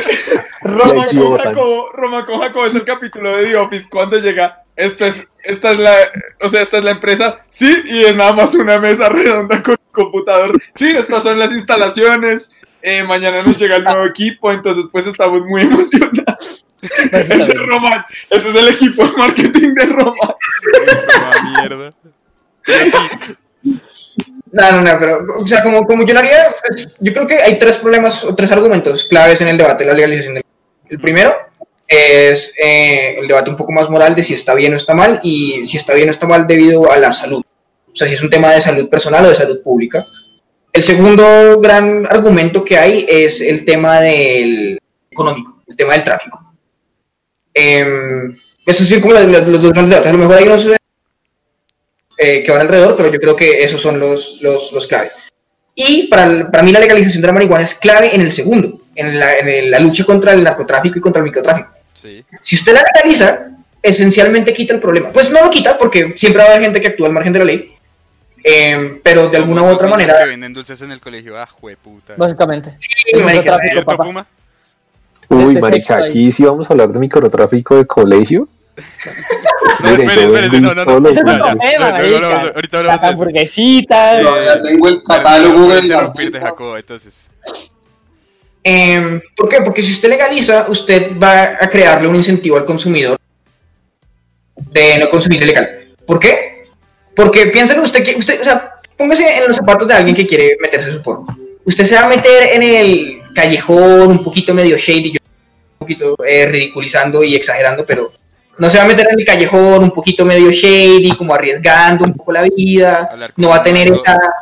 aquí con. Jacobo, Román con Jacobo es el capítulo de The Office cuando llega. Esto es, esta es la, o sea, esta es la empresa. Sí, y es nada más una mesa redonda con un computador. Sí, estas son las instalaciones. Eh, mañana nos llega el nuevo equipo, entonces pues estamos muy emocionados. Ese es Román, ese es el equipo de marketing de Román. Toma mierda. No, no, no, pero, o sea, como, como yo lo pues, yo creo que hay tres problemas o tres argumentos claves en el debate de la legalización del El primero es eh, el debate un poco más moral de si está bien o está mal y si está bien o está mal debido a la salud. O sea, si es un tema de salud personal o de salud pública. El segundo gran argumento que hay es el tema del económico, el tema del tráfico. Em, esos como los dos grandes debates. A lo mejor hay unos eh, que van alrededor, pero yo creo que esos son los, los, los claves. Y para, el- para mí la legalización de la marihuana es clave en el segundo, en la, en el- la lucha contra el narcotráfico y contra el microtráfico. sí. Si usted la legaliza, esencialmente quita el problema. Pues no lo quita porque siempre va a haber gente que actúa al margen de la ley, eh, pero de alguna u otra manera... Que venden dulces en el colegio. Ah, jueputa. Básicamente. Sí, marica, microtráfico. ¿Cierto, papá. Puma? Uy, Desde marica, aquí sí vamos a hablar de microtráfico de colegio. No, yo espérese, no, no, no. No, no, ahorita hablamos de eso. hamburguesitas. No, ya tengo el catálogo de interrumpirte. Jacobo, entonces. Eh, ¿Por qué? Porque si usted legaliza, usted va a crearle un incentivo al consumidor de no consumir ilegal. ¿Por qué? Porque piénselo usted que usted, o sea, póngase en los zapatos de alguien que quiere meterse su porno. Usted se va a meter en el callejón un poquito medio shady, yo un poquito eh, ridiculizando y exagerando, pero no se va a meter en el callejón un poquito medio shady, como arriesgando un poco la vida, no va a tener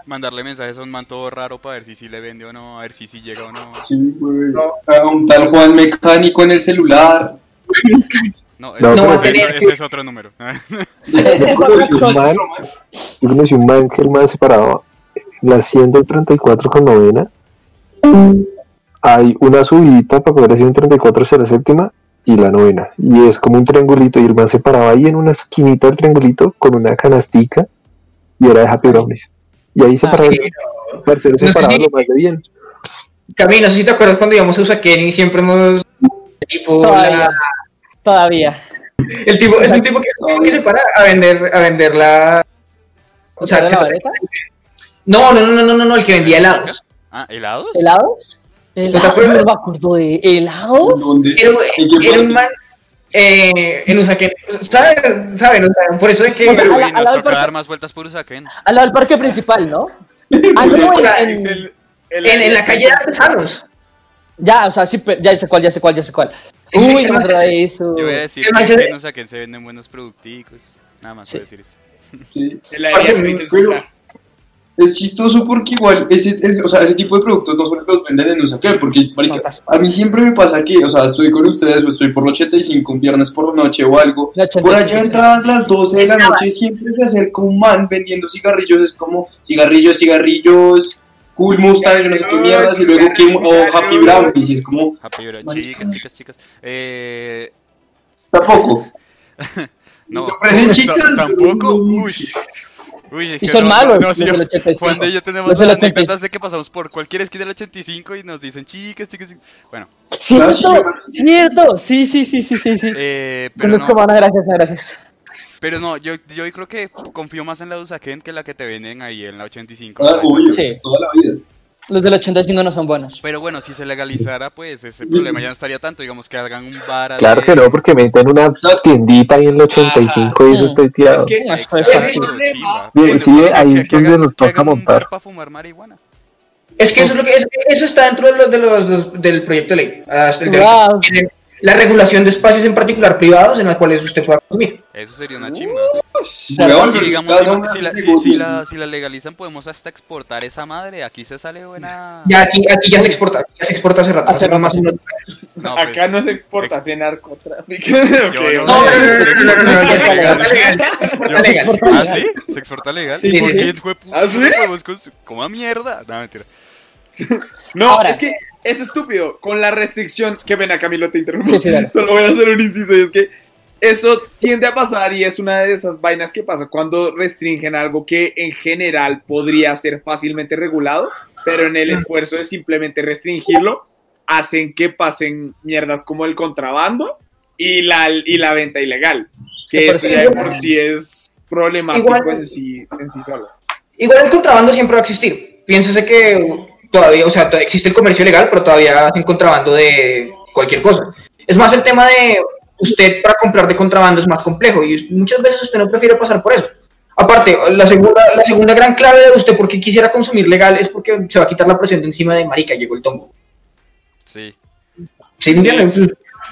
Mandarle mensajes a un man todo raro para ver si sí le vende o no, a ver si sí llega o no. Sí, güey. No. A un tal Juan mecánico en el celular. No, No, pero ese- tiene- ese es otro número. Yo conocí un man, yo conocí un man que el man se paraba en la 134 con novena. Hay una subidita para poder hacer un 34 hacia la séptima y la novena. Y es como un triangulito. Y el man se paraba ahí en una esquinita del triangulito con una canastica y era de Happy Brownies. Y ahí se Ah, paraba, se No sé paraba si- lo más de bien. Cami, no sé si te acuerdas cuando íbamos a Usaquén y siempre hemos tipo Todavía. la- Todavía. el tipo es un tipo que, un tipo que se para a vender a vender la o sea, ¿Era se- no, no, no, no, no, no, el que vendía helados. Ah, ¿helados? ¿Helados? ¿No te ¿Helados? acuerdas? No me acuerdo de helados. ¿Dónde? Era, ¿En qué era un man eh, en Usaquén, ¿saben? ¿saben? O sea, por eso es que... O sea, Uy, a la- a nos la toca dar más vueltas por Usaquén. Al lado del parque principal, ¿no? Ah, no, en- en- El- el- en, en la calle de artesanos. ya, o sea, sí, pero ya sé cuál, ya sé cuál, ya sé cuál. Sí, Uy, no trae eso. Yo voy a decir que en Usaquén se venden buenos producticos. Nada más Sí. voy a decir eso. Sí. el Prince pero-. Es chistoso porque igual ese, ese- o sea, ese tipo de productos no solo los venden en Usaquén, porque marica, a mí siempre me pasa que, o sea, estoy con ustedes o estoy por el 85 un viernes por la noche o algo. La 85, Por allá entradas las 12 de la noche siempre se acerca un man vendiendo cigarrillos, es como cigarrillos, cigarrillos, cool Mustang, yo no sé qué mierdas, y luego que, o Happy Brownies, y es como, Happy Marica. chicas, chicas, chicas. Eh, tampoco. no. ¿Te ofrecen chicas? Tampoco. Uy. Uy, Y son no, malos no, los sí, del 85. Juan de yo tenemos las 85. anécdotas de que pasamos por cualquier esquina del 85 y nos dicen chicas, chicas, chicas. Bueno, ¿Cierto? ¿Cierto? Sí, sí, sí, sí, sí, sí. eh, pero no, gracias, gracias. pero no, yo, yo creo que confío más en la Usaquén que la que te venden ahí en la 85. Ah, obvio, Sí. toda la vida. Los del 85 no son buenos. Pero bueno, si se legalizara, pues ese problema ya no estaría tanto. Digamos que hagan un bar. Claro de- que no, porque meten una tiendita ahí en el 85 y eso Ah. está tirado. ¿Qué? No, eso es sí, ahí es donde nos que toca montar. para fumar marihuana. Es que eso es lo que eso, eso está dentro de los, de los, los- del proyecto de ley. Hasta el de- Wow. tiene la regulación de espacios en particular privados en los cuales usted pueda consumir. Eso sería una chimba. Si, la, legalizan, podemos hasta exportar esa madre. Aquí se sale buena. Ya aquí, aquí ya se exporta, ya se exporta hace rato. Hace más No, pues, Acá no se exporta hacia narcotráfico. No ok. sé. No, no, no, no, no, no, no, no, Exporta ya se exporta legal. se. ¿Ah, sí? ¿Se exporta legal? ¿Y por qué ¿Ah? ¿Cómo a mierda? No, mentira. No, es que es estúpido. Con la restricción. Qué pena, Camilo, te interrumpo. Sí, sí, dale. Solo voy a hacer un inciso. Y es que eso tiende a pasar y es una de esas vainas que pasa cuando restringen algo que en general podría ser fácilmente regulado, pero en el esfuerzo de simplemente restringirlo, hacen que pasen mierdas como el contrabando y la, y la venta ilegal. Que eso ya de por sí es problemático Igual- en sí, en sí solo. Igual el contrabando siempre va a existir. Piénsese que todavía, o sea, existe el comercio legal, pero todavía hacen contrabando de cualquier cosa. Es más el tema de usted para comprar de contrabando es más complejo y muchas veces usted no prefiere pasar por eso. Aparte, la segunda, la segunda gran clave de usted por qué quisiera consumir legal es porque se va a quitar la presión de encima de marica, llegó el tombo. Sí. ¿Sí?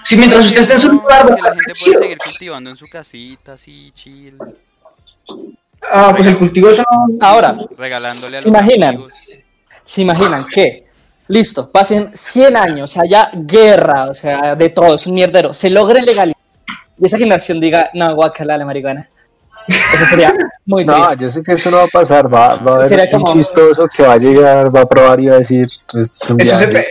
Si mientras usted está en su lugar, la gente puede seguir cultivando en su casita, así, chill. ah, pues el cultivo eso no... Ahora, Regalándole a ¿Se los imaginan? amigos. ¿Se imaginan que? Listo, pasen 100 años, haya guerra, o sea, de todo, es un mierdero, se logre legalizar y esa generación diga, no, guacala la marihuana. Eso sería muy No, triste. yo sé que eso no va a pasar. Va, va a haber Sería un como- chistoso que va a llegar, va a probar y va a decir: "Esto es un Eso se, viaje".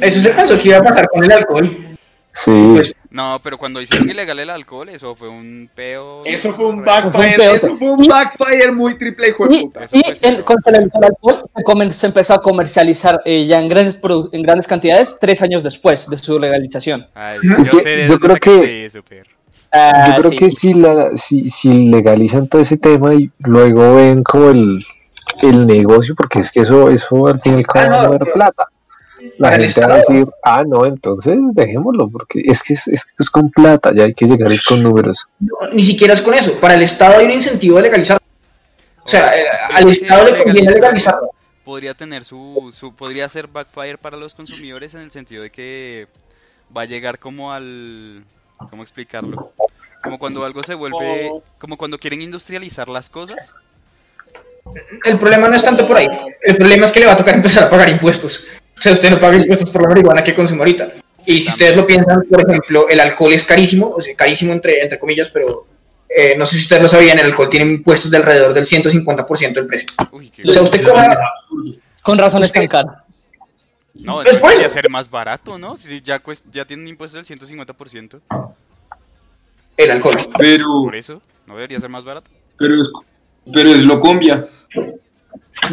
pe- eso se pensó que iba a pasar con el alcohol. Sí, Pues, No, pero cuando hicieron ilegal el alcohol, eso fue un peo. Eso fue un re- backfire, eso fue un backfire muy triple hijo de Y, puta. Y el, ¿no? con el alcohol se, comen- se empezó a comercializar eh, ya en grandes, en grandes cantidades tres años después de su legalización. Ay, Es yo que sé de yo dónde creo que- eso. Ah, yo creo sí. que si, la, si, si legalizan todo ese tema y luego ven como el, el negocio, porque es que eso, eso al fin y al cabo Ah, no, va a haber pero- plata. La gente va a decir, ah, no, entonces dejémoslo, porque es que es, es, que es con plata, ya hay que llegar es con números. No, ni siquiera es con eso. Para el Estado hay un incentivo de legalizar. O sea, eh, al Estado le conviene legalizarlo. Podría tener su, su. Podría ser backfire para los consumidores en el sentido de que va a llegar como al. ¿Cómo explicarlo? Como cuando algo se vuelve. Como cuando quieren industrializar las cosas. El problema no es tanto por ahí. El problema es que le va a tocar empezar a pagar impuestos. O sea, usted no paga impuestos por la marihuana que consume ahorita. Y si ustedes lo piensan, por ejemplo, el alcohol es carísimo, o sea, carísimo entre, entre comillas, pero eh, no sé si ustedes lo sabían, el alcohol tiene impuestos de alrededor del 150% del precio. Uy, qué. O sea, usted cobra, Con razón es tan caro. No, Es por debería ser más barato, ¿no? Si ya, cuest- ya tienen impuestos del 150%. el alcohol. Pero, Por eso, ¿no debería ser más barato? pero es, pero es Locombia.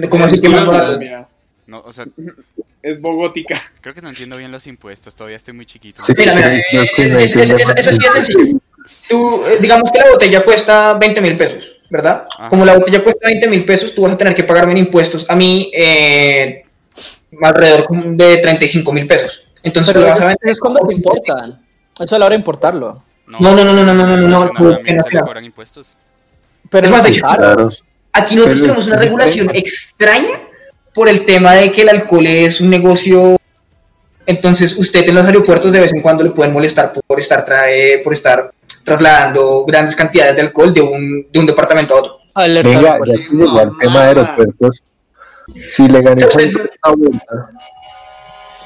¿Cómo así que más barato? Mira, no, o sea, es bogótica. Creo que no entiendo bien los impuestos, todavía estoy muy chiquito. Sí, mira, mira, eso sí es sencillo. Tú, eh, digamos que la botella cuesta 20 mil pesos, ¿verdad? Ah. Como la botella cuesta 20 mil pesos, tú vas a tener que pagarme en impuestos a mí eh, alrededor de 35 mil pesos. Entonces lo vas a vender. Es cuando te importan. Eso a la hora de importarlo. No, no, no, no, no, no, no, no. no, aquí nosotros tenemos una regulación extraña por el tema de que el alcohol es un negocio. Entonces, usted en los aeropuertos de vez en cuando le pueden molestar por estar trae, por estar trasladando grandes cantidades de alcohol de un, de un departamento a otro. Alerta Venga, ya que llegó al tema de aeropuertos, si legalizan una vuelta,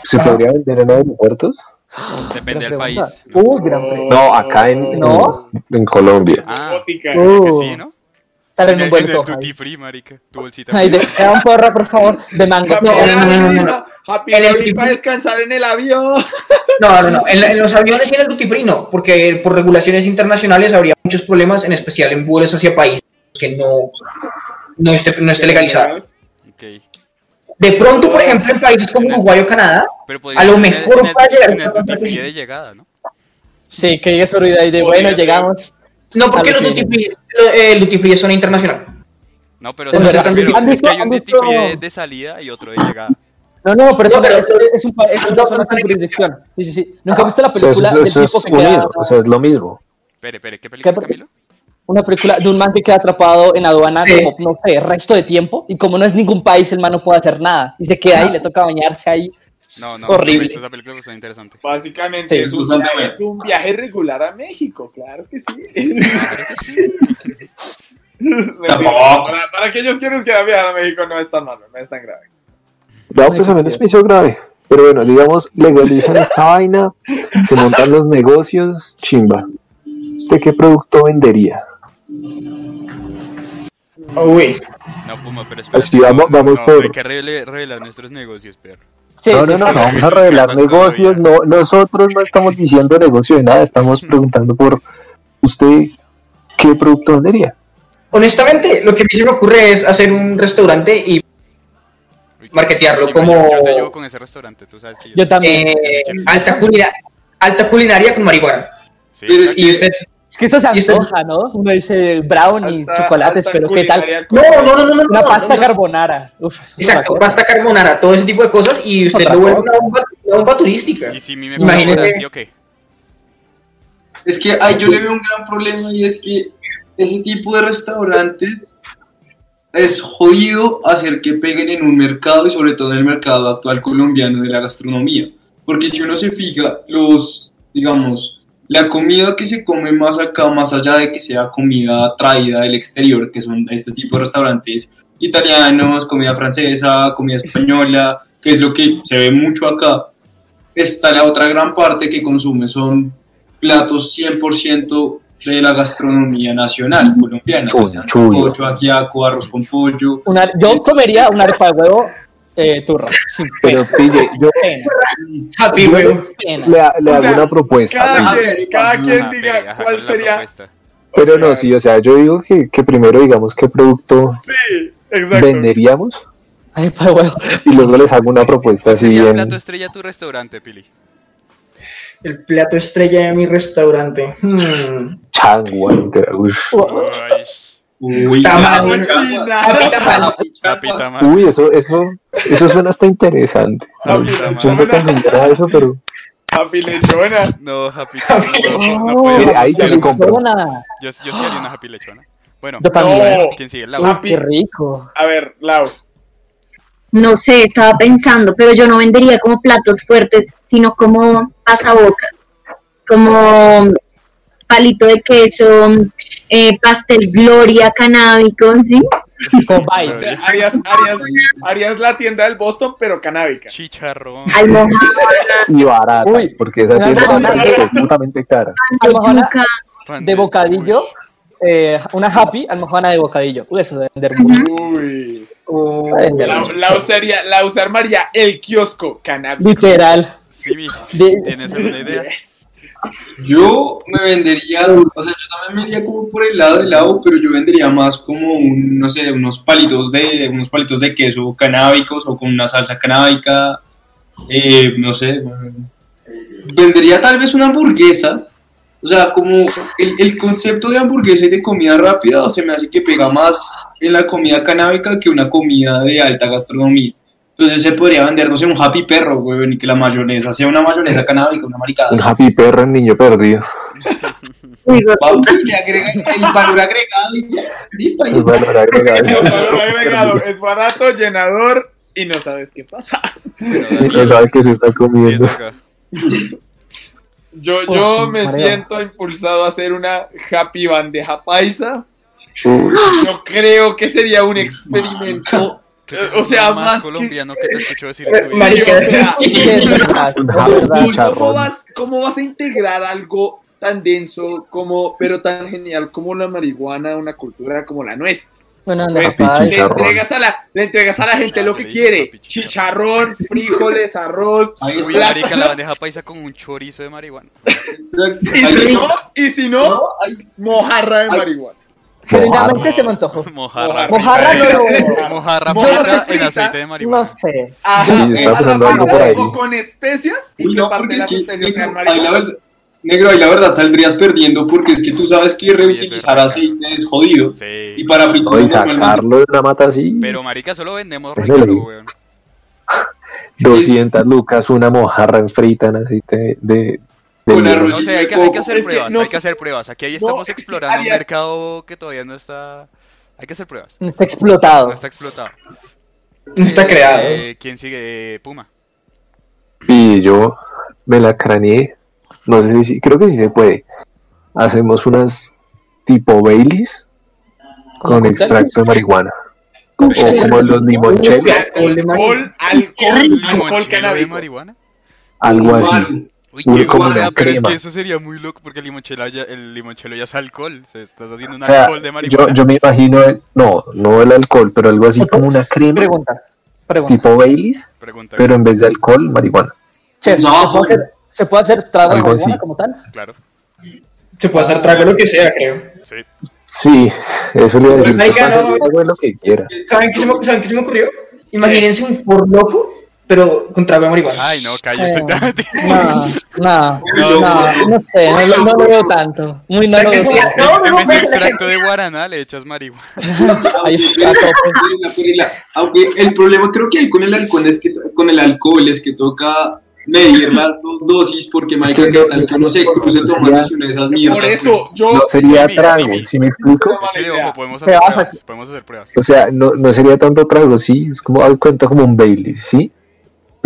¿se Ajá. podría vender en aeropuertos? Depende del país. Uy, gran. No, acá en, ¿No? en, en Colombia. Ah, que Uh, sí, ¿no? Sale En en un buen en el duty free, marica. Tu bolsita. Ay, de, un porra, por favor, de mango. Happy No, no, no, no, Happy En el para free. descansar en el avión. No, no, no. En, en los aviones y en el duty free no, porque por regulaciones internacionales habría muchos problemas, en especial en vuelos hacia países que no, no, esté, no esté legalizado. Ok. De pronto, por ejemplo, en países como Uruguay o Canadá, Pero podría A lo mejor en el, para llegar en el duty free cosa. de llegada, ¿no? Sí, que llegue su ruida y de bueno, llegamos. No porque A los lo duty que- free, eh, el duty free es zona internacional. No, pero, Es sí, verdad. pero ¿Han es que hay un duty free de, de salida y otro de llegada. No, no, pero, No, eso pero- es, es un, es una zona personas- jurisdicción. Sí, sí, sí. ¿Nunca viste la O sea, película eso, del eso es tipo que queda... unido, o sea, es lo mismo. Espere, espere, ¿qué película, ¿Qué? Camilo? Una película de un man que queda atrapado en aduana Sí. como, no sé, resto de tiempo. Y como no es ningún país, el man no puede hacer nada. Y se queda ahí, le toca bañarse ahí. No, no, Horrible. Esa película suena interesante. Básicamente Sí, es, un es un viaje regular a México, claro que sí. Para, para aquellos que nos quieran viajar a México no es tan malo, no es tan grave. No, pues a menos me hizo grave. Pero bueno, digamos, legalizan esta vaina, se montan los negocios, chimba. ¿Usted qué producto vendería? Uy, No, Puma, pero espera. Así vamos- no, vamos no, por- Hay que revelar nuestros negocios, perro. Sí, no, sí, no, no, sí. no, vamos a revelar negocios. No, nosotros no estamos diciendo negocio de nada, estamos preguntando por usted qué producto vendería. honestamente, lo que a mí se me ocurre es hacer un restaurante y Marketearlo como- Yo, yo te ayudo con ese restaurante, tú sabes que yo. Yo también. eh, alta, culina- alta culinaria con marihuana. Sí. Y usted... Es que eso se antoja, ¿no? Uno dice brown y Alta- chocolates, alta pero ¿qué tal? No, no, no, no, no. Una no, pasta no. carbonara. Uf, Exacto, pasta carbonara, todo ese tipo de cosas y usted lo vuelve una bomba, una bomba turística. Y si mi me Imagínate- ¿sí o qué? Es que ay, yo le veo un gran problema y es que ese tipo de restaurantes es jodido hacer que peguen en un mercado y sobre todo en el mercado actual colombiano de la gastronomía. Porque si uno se fija, los, digamos, la comida que se come más acá, más allá de que sea comida traída del exterior, que son este tipo de restaurantes italianos, comida francesa, comida española, que es lo que se ve mucho acá, está la otra gran parte que consume son platos 100% de la gastronomía nacional colombiana. Chuy, o sea, chuy. pollo, ajiaco, arroz con pollo. Una- yo comería una arepa de huevo eh, turra, sin Pero pena. pille, yo pena, Happy Yo- pena. le, hago sea, una propuesta. Cada quien, cada quien Ajá, diga cuál ¿cuál es la sería. propuesta? Pero no, sí, o sea, yo digo que, que primero digamos qué producto Sí, exacto. venderíamos Arepa de huevo. y luego les hago una propuesta así Sería el plato estrella tu restaurante, Pili. El plato estrella de mi restaurante. Hmm. changua. Uy, Tamal. tamal. Uy, eso, eso, eso suena hasta interesante. No, mira, yo no considero eso, pero Happy lechona. No, happy Happy no, no puedo. Mire, ahí ya Yo- le compro. Lechona. Yo, yo sí haría una happy lechona. Bueno, Yo también. No. ¿quién sigue? Laura. Happy. qué rico. A ver, Lau. No sé, estaba pensando, pero yo no vendería como platos fuertes, sino como pasaboca, como palito de queso, eh, pastel gloria canábico, ¿sí? Harías, harías, harías la tienda del Boston, pero canábica. Chicharrón. Almohada, y barata, Uy, porque esa tienda almohada. es putamente cara. Almohada de bocadillo. eh, una happy almohana de bocadillo. Uy, eso de vender mucho. Uy. Mucho. Lau sería, Lau se armaría el kiosco canábico. Literal. Sí, mi. De- ¿Tienes alguna idea? Yes. Yo me vendería, o sea, yo también me como por el lado del lado, pero yo vendería más como un, no sé, unos palitos de, unos palitos de queso canábicos o con una salsa canábica, eh, no sé, vendería tal vez una hamburguesa, o sea, como el, el concepto de hamburguesa y de comida rápida se me hace que pega más en la comida canábica que una comida de alta gastronomía. Entonces se podría vender, no sé, un happy perro, weón, y que la mayonesa sea una mayonesa canábica, una maricada. Un happy perro en niño perdido. Papi, le agrega el valor agregado y ya. Listo, ahí Es está. valor agregado. Valor agregado, Es barato, llenador y no sabes qué pasa. Bueno, No sabe que se está comiendo. acá. Yo, Oh, yo me mareo. siento impulsado a hacer una happy bandeja paisa. Uy, Yo creo que sería un experimento. Creo que Eh, o sea, más más que- colombiano que te escucho decir. Sí, Marica, o sea. ¿Cómo vas, ¿Cómo vas a integrar algo tan denso como, pero tan genial como la marihuana a una cultura como la nuestra? Una Pues, bandeja Papi, paisa. le, entregas a la, le entregas a la gente lo que quiere. Chicharrón, frijoles, arroz. Ahí Uy, marica, la bandeja paisa con un chorizo de marihuana. Y si no, y si no, No, mojarra de marihuana. Genuinamente se me antojó. Mojarra. Mojarra no. Mojarra Mojarra frita en aceite de No marihuana. sé. Ajá, Sí, yo estaba mojarra pensando algo por ahí. O con especias y no, parte de las que, especias sean negro, ahí la marihuana. verdad, negro, ahí la verdad saldrías perdiendo porque es que tú sabes que reutilizar aceite es jodido. Y Sí. para no, y normalmente sacarlo de una mata así, Pero marica, solo vendemos rico, weón. 200 lucas, una mojarra en frita en aceite de... Con arroz. No sé, hay que, hay que hacer Es que pruebas, no hay que hacer pruebas. Aquí ahí estamos explorando un mercado que todavía no está... Hay que hacer pruebas. No está explotado. No está explotado. No está creado. Eh, ¿Quién sigue? Puma. Y yo me la craneé. No sé si, creo que sí se puede. Hacemos unas tipo Baileys ¿Como con extracto de marihuana. O como los limonchelos, Alcohol de marihuana. Alcohol, alcohol, alcohol ¿Limonchelo de canábico. marihuana? algo así. Claro. Uy, Uy, qué pero es que eso sería muy loco porque el limonchelo ya, el limonchelo ya es alcohol. Se estás haciendo un O sea, alcohol de yo, marihuana. yo me imagino, el- no, no el alcohol, pero algo así como una crema Pregunta. Pregunta. tipo Baileys, Pregunta. pero en vez de alcohol, marihuana. Chef, ¿se No, puede hacer, se puede hacer trago de Algo marihuana así. como tal? Claro. Se puede hacer trago lo que sea, creo. Sí. Sí, eso le iba a decir. No. ¿Saben qué se me, ¿saben qué se me ocurrió? Imagínense un Ford loco, pero con trago de marihuana. Ay, no, cállese. Eh, No, no, No, no, no sé, no, lo- no lo veo tanto. Muy no lo veo tanto. No, no, en no, vez de pero- extracto de guaraná le echas marihuana. Aunque el problema creo que hay con el alcohol es que con el alcohol es que toca medir las dos dosis porque marica Sí, que no, tal que uno se no- cruce sería- de esas mierdas. Por eso, yo. No sería sí, trago, sí. si me explico. Échale ojo, podemos hacer pruebas. Podemos hacer pruebas. O sea, no, no sería tanto trago, sí, es como, haz cuenta como un Bailey, ¿sí?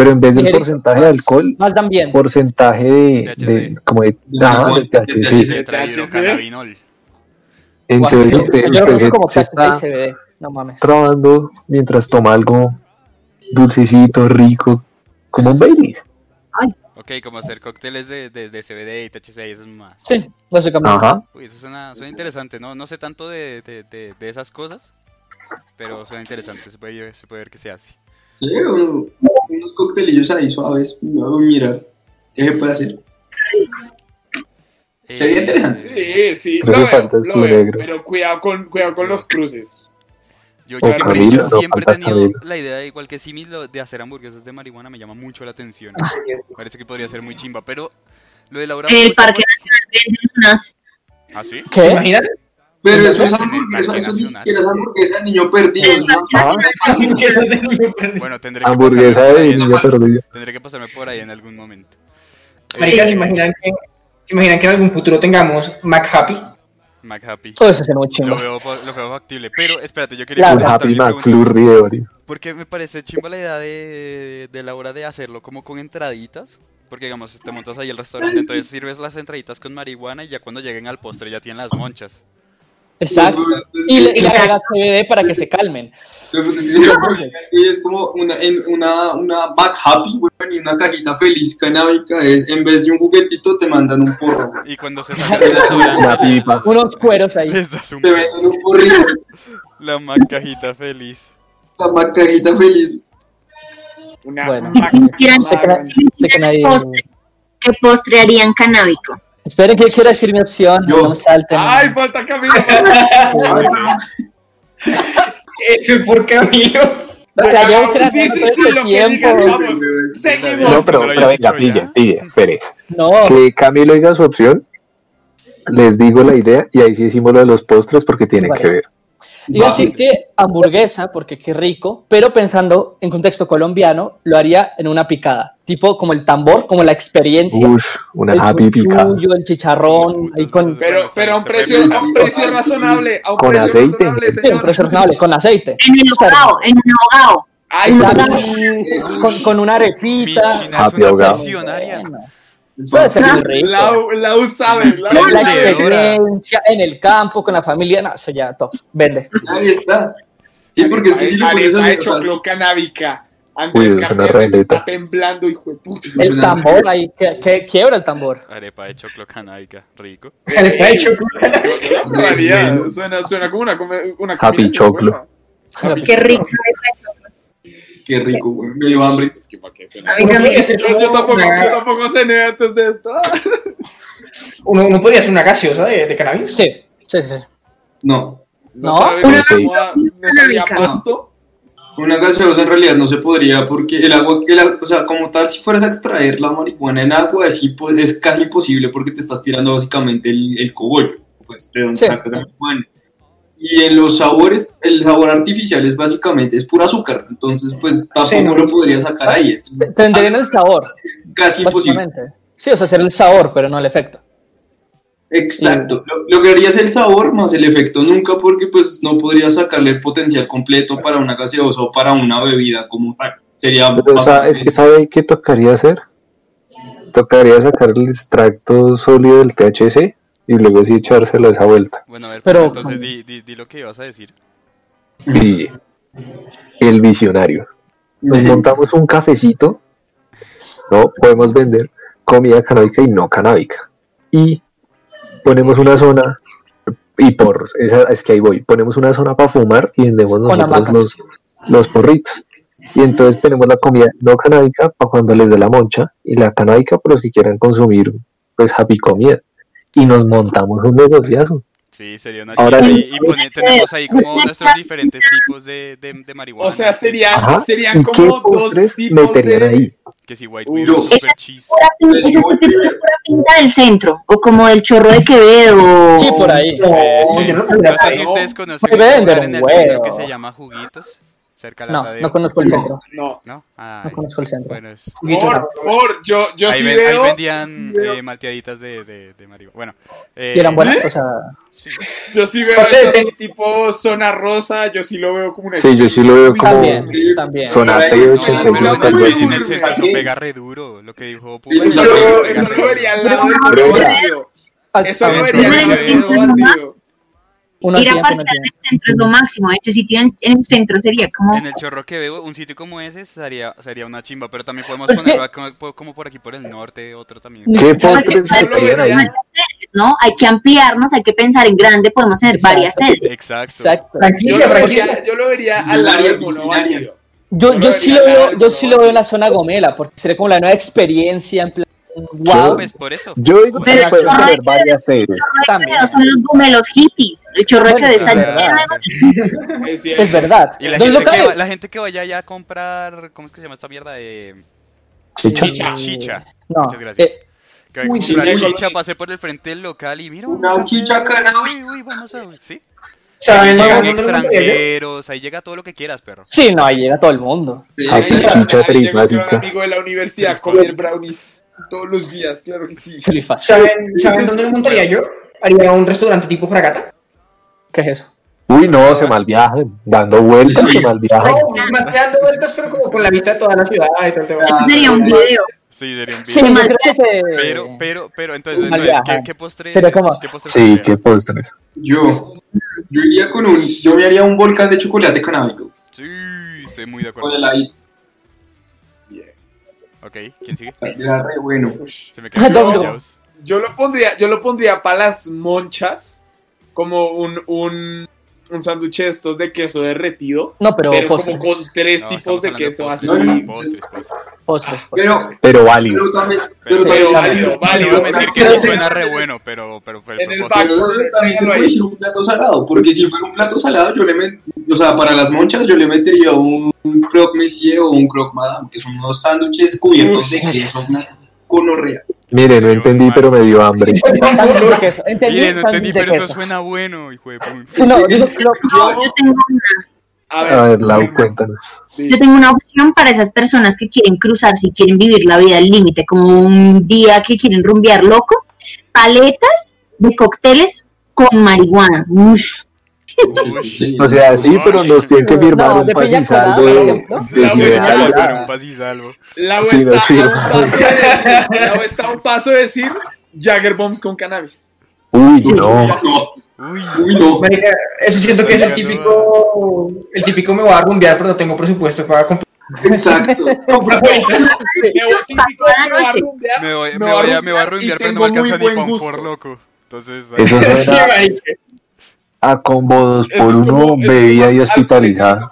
Pero en vez del porcentaje de alcohol, Más dan bien. porcentaje de, THC. de como de, marihuana, de THC. THC. Se traído THC. cannabinol. Entonces Yo usted, usted como se está CBD. No mames. probando mientras toma algo dulcecito, rico, como un Baileys. Ok, como hacer cócteles de, de, de CBD y THC y eso es más. Sí, básicamente. Ajá. Uy, eso suena, suena interesante, ¿no? No sé tanto de, de, de, de esas cosas, pero suena interesante, se puede, ver- se puede ver que se hace. Sí, un- unos coctelillos ahí suaves, no, mirar. ¿Qué se puede hacer? Sería Eh, interesante. Sí, sí. Creo lo que veo, falta lo esto veo, negro. Pero cuidado con, cuidado con los cruces. Yo, yo siempre, Camilo, yo siempre he tenido Camilo. la idea, igual que Simi, lo de hacer hamburguesas de marihuana me llama mucho la atención. Parece que podría ser muy chimba, pero lo de Laura... El Parque Nacional venden unas. ¿Ah, sí? ¿Se ¿Qué? imaginan? Pero eso es hamburguesa, eso ni Nacional. siquiera es hamburguesa de niño perdido. es. Hamburguesas de niño perdido. Bueno, tendré que Hamburguesa pasarme por ahí de en niño algún- perdido. Tendré que pasarme por ahí en algún momento. Marica, Eh, ¿se imaginan que, se imaginan que en algún futuro tengamos Mac Happy? Mac Happy. Todo eso sería muy Lo chingo. veo, fa- lo veo factible, pero espérate, yo quería Claro. Happy de Oreo. Porque me parece chimba la idea de, de la hora de hacerlo como con entraditas. Porque digamos, te montas ahí el restaurante, entonces sirves las entraditas con marihuana y ya cuando lleguen al postre ya tienen las monchas. Exacto. Y le agregas CBD para que se calmen. Y es como una, una, una back happy, y una cajita feliz canábica. Es en vez de un juguetito, te mandan un porro. Y cuando se restaurante, pipa. Unos cueros ahí. les das un Te venden un porrito, la macajita feliz. la back cajita feliz. Una Bueno. Postre. ¿Qué postre harían canábico? Esperen que quiero decir mi opción. Yo. No me salten. Ay, falta Camilo. Hecho por Camilo. La llevo Sí, sí, que tiempo. digas, vamos. Seguimos. No, pero, No pero habías venga, pille, pille, espere. No, Que Camilo diga su opción, les digo la idea y ahí sí decimos lo de los postres porque tienen Vale. que ver. Iba a Va. decir que hamburguesa, porque qué rico, pero pensando en contexto colombiano, lo haría en una picada, tipo como el tambor, como la experiencia, una el happy el chicharrón, ahí con Pero, pero a un precio, a un precio razonable. A un Con precio aceite. razonable, sí, un señor. precio razonable, con aceite. En el ahogado, en un ahogado. Ay, Con, con una arepita. Happy ahogado. Puede ser muy. La, la U sabe. La, La, U la sabe. experiencia en el campo, con la familia, no, eso ya top, vende. Ahí está. Sí, porque es que si lo pones a de canábica. Uy, Andrés es una Carmelo releta. está temblando, hijo de puta. El tambor ahí, que, que quiebra el tambor. Arepa de choclo canábica, rico. Arepa de choclo. Probaría. Suena, suena como una, una Happy combinación choclo. buena. Happy Qué rico. Qué rico, güey. Me dio hambre. Qué suena. Mí. Yo, yo tampoco, yo tampoco cené antes de esto. Uno, uno podría hacer una gaseosa de, de cannabis. Sí, sí, sí. No. No, una- no sabía Canábica. pasto. Una gaseosa en realidad no se podría porque el agua, el o sea, como tal, si fueras a extraer la marihuana en agua, es, es casi imposible porque te estás tirando básicamente el, el cogollo, pues de donde Sí. sacas la marihuana. Y en los sabores, el sabor artificial es básicamente, es puro azúcar, entonces pues tampoco Sí, no. lo podría sacar ahí. Tendrían el sabor, casi imposible. Sí, o sea, hacer el sabor, pero no el efecto. Exacto. Lo- Lograrías el sabor más el efecto nunca porque pues no podrías sacarle el potencial completo para una gaseosa o para una bebida como tal. Sería Pero, o sea, bastante- es que ¿sabe qué tocaría hacer? Tocaría sacar el extracto sólido del THC y luego sí echárselo a esa vuelta. Bueno, a ver, Pero- pero entonces di, di, di lo que ibas a decir. Y el visionario. Nos montamos un cafecito, ¿no? Podemos vender comida canábica y no canábica. Y ponemos una zona, y porros, esa, es que ahí voy, ponemos una zona para fumar y vendemos nosotros los, los porritos. Y entonces tenemos la comida no canábica para cuando les dé la moncha y la canábica para los que quieran consumir pues happy comida. Y nos montamos un negociazo. Sí, sería una Ahora chida. sí. Y, y pone- tenemos ahí como nuestros diferentes tipos de, de, de marihuana. O sea, serían, Ajá. serían ¿Y qué como dos tipos meterían de... ahí? Que si White Widow, Super Cheese. Pura pinta- tiene pura del centro, o como del chorro de Quevedo. Sí, por ahí. Sí, es que- yo no no sé si ustedes conocen un lugar en el centro que se llama Juguitos, cerca de la No, Tadeo. no conozco el centro. No. ¿No? No conozco el centro. bueno, es- Por, por, yo, yo ahí, sí ven- ahí veo... vendían sí veo- eh, malteaditas de, de, de marihuana. Bueno, eh, Y eran buenas, ¿Sí? o sea, sí. Yo sí veo Parce, eso te- así, tipo zona rosa, yo sí lo veo como una... Sí, yo sí lo veo como también, Sí. también. Ay, no, 85 no, no, en el centro eso Sí. pega re duro, lo que dijo o Yo, eso lo vería al lado del bandido. Eso al- lo Dentro vería al de lado del bandido. Ir a parchar en el centro es lo máximo. Ese sitio en, en el centro sería como. En el chorro que veo, un sitio como ese sería, sería una chimba, pero también podemos Pues ponerlo que- como, como por aquí por el norte, otro también. ¿Qué. ¿no? Hay que ampliarnos, hay que pensar en grande, podemos tener Exacto. varias sedes. Exacto. Exacto. Yo Franquicia, lo vería, yo lo vería al lado del mono. Yo, Yo sí lo veo, yo sí lo veo en la zona Gomela, porque sería como la nueva experiencia en plan, wow. Pues por eso. Yo digo que Pero pueden que- varias sedes. El chorro de También. Son los gomelos hippies. El Quevedo está es lleno de Es verdad. Y la gente, que la gente que vaya ya a comprar, ¿cómo es que se llama esta mierda de Chicha. Chicha. chicha? No, Muchas gracias. eh, que Uy, sí, chicha, sí. pase por el frente del local y mira Una chicha canábica. Uy, uy, vamos a ¿sí? ¿Saben Llegan ¿saben dónde lo montaría yo? extranjeros, ahí llega todo lo que quieras, perro. sí, no, ahí llega todo el mundo. Sí, Ah, Ahí sí, llega- chicha ahí llega un trifásica. amigo de la todos los días, claro que sí. Trifas. ¿Saben, ¿Saben dónde lo montaría yo? Haría un restaurante tipo fragata. ¿Qué es eso? Uy, no, se malviajan. Dando vueltas, se malviajan. No, más que dando vueltas, pero como con la vista de toda la ciudad y todo el tema. Eso sería un video. Sí, sería un Sí, video. yo mal- creo que se... Pero, pero, pero, entonces, ¿qué, qué postres? Sería como- ¿qué postres Sí, qué postres. Yo, yo iría con un, yo me haría un volcán de chocolate canábico. Sí, estoy muy de Con acuerdo. el ahí, Ok, ¿quién sigue? era re bueno. Se me callados. Yo lo pondría, yo lo pondría para las monchas como un, un, un sándwich de estos de queso derretido, No, pero, como con tres No, tipos de queso así. postres, postres, postres. Postres, postres. Pero, Pero válido. pero también, Pero válido, No válido. que sí. suena re bueno, pero, pero, pero, En el pero también se puede decir un plato salado, porque si fuera un plato salado, yo le met, o sea, para las monchas yo le metería un, un croque monsieur o un croque madame, que son unos sándwiches cubiertos de queso gonorrea. Mire, no entendí, pero me dio hambre. Mire, no entendí, pero eso suena bueno, hijo de puta. No, yo, yo- yo- Yo tengo una. A ver, A ver, Lau, cuéntanos. Yo tengo una opción para esas personas que quieren cruzarse y quieren vivir la vida al límite, como un día que quieren rumbear loco, paletas de cócteles con marihuana. Uy. O sea, sí, pero nos tienen que firmar No, un pasisal colada, por de, de un paz y salvo. La Sí, está, nos firma. a un paso de decir, Lau está a un paso de decir Jagger Bombs con cannabis. Uy, Sí. no. Uy, uy, no. Marica, eso siento que es el típico, el típico me voy a rumbear, pero no tengo presupuesto para comprar. Exacto. Me voy, a rumbear, y pero no me alcanza ni buen pa' un for loco. Entonces, Eso Sí, suena marica. A combo dos por uno, como- bebida como y hospitalizada.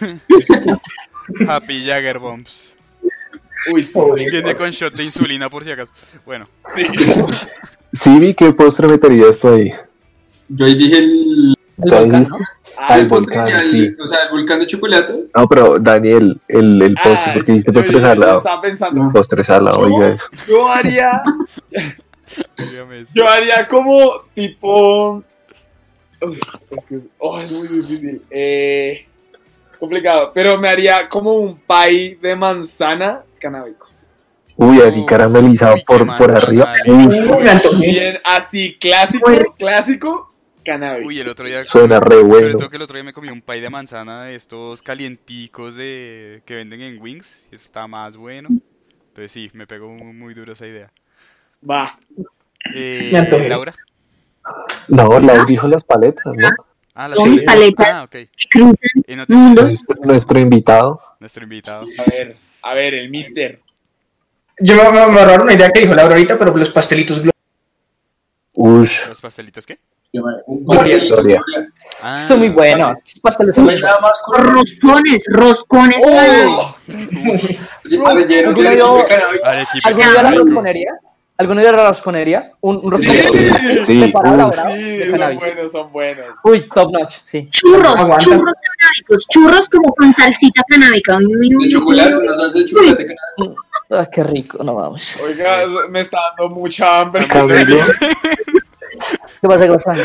Happy Jagger Bombs. Uy, sí. Viene con shot de insulina por si acaso. Bueno, Sí, vi qué postre metería esto ahí. Yo ahí dije el, el ¿Qué volcán, dijiste? ¿no? Ah, el el postre, volcán, el- sí. o sea, el volcán de chocolate. No, pero Daniel, el, el postre, ah, porque dijiste yo- postre salado. Estaba pensando, Postre salado, oiga eso. yo haría, yo haría como tipo, oh, es muy difícil, eh, complicado, pero me haría como un pie de manzana canábico. Uy, así caramelizado uy, por, por arriba. Bien, así clásico, Bueno. clásico, canábico. Uy, el otro día. suena re Sobre bueno. todo que el otro día me comí un pie de manzana de estos calienticos de que venden en Wings. Y eso está más bueno. Entonces sí, me pegó muy, muy duro esa idea. Va, Eh. Laura. No, Laura dijo las paletas, ¿no? Ah, la Son siguiente. paletas. Ah, ok. Que cruzan Y no te- mundos. Nuestro, nuestro invitado. nuestro invitado. a ver, a ver, el mister. Yo me, me, me ahorraron una idea que dijo Laura ahorita, pero los pastelitos Gloria. Ush, ¿Los pastelitos qué? Gloria. Gloria. Ah, Son muy buenos. Pasteles son Roscones, roscones. ¡Oh! ¿Alguno de vio- de cannabis. Arequipe ¿Alguno de Sí. la rosconería? Un, un Sí, roscón sí, preparado. Sí, son buenos, son buenos. Uy, top notch, sí. Churros, Aguanta. churros canábicos, churros como con salsita canábica. De chocolate, una salsa de chocolate cannabis. Ah, qué rico, no vamos. Oiga, me está dando mucha hambre. Camilo, ¿Qué pasa, qué pasa?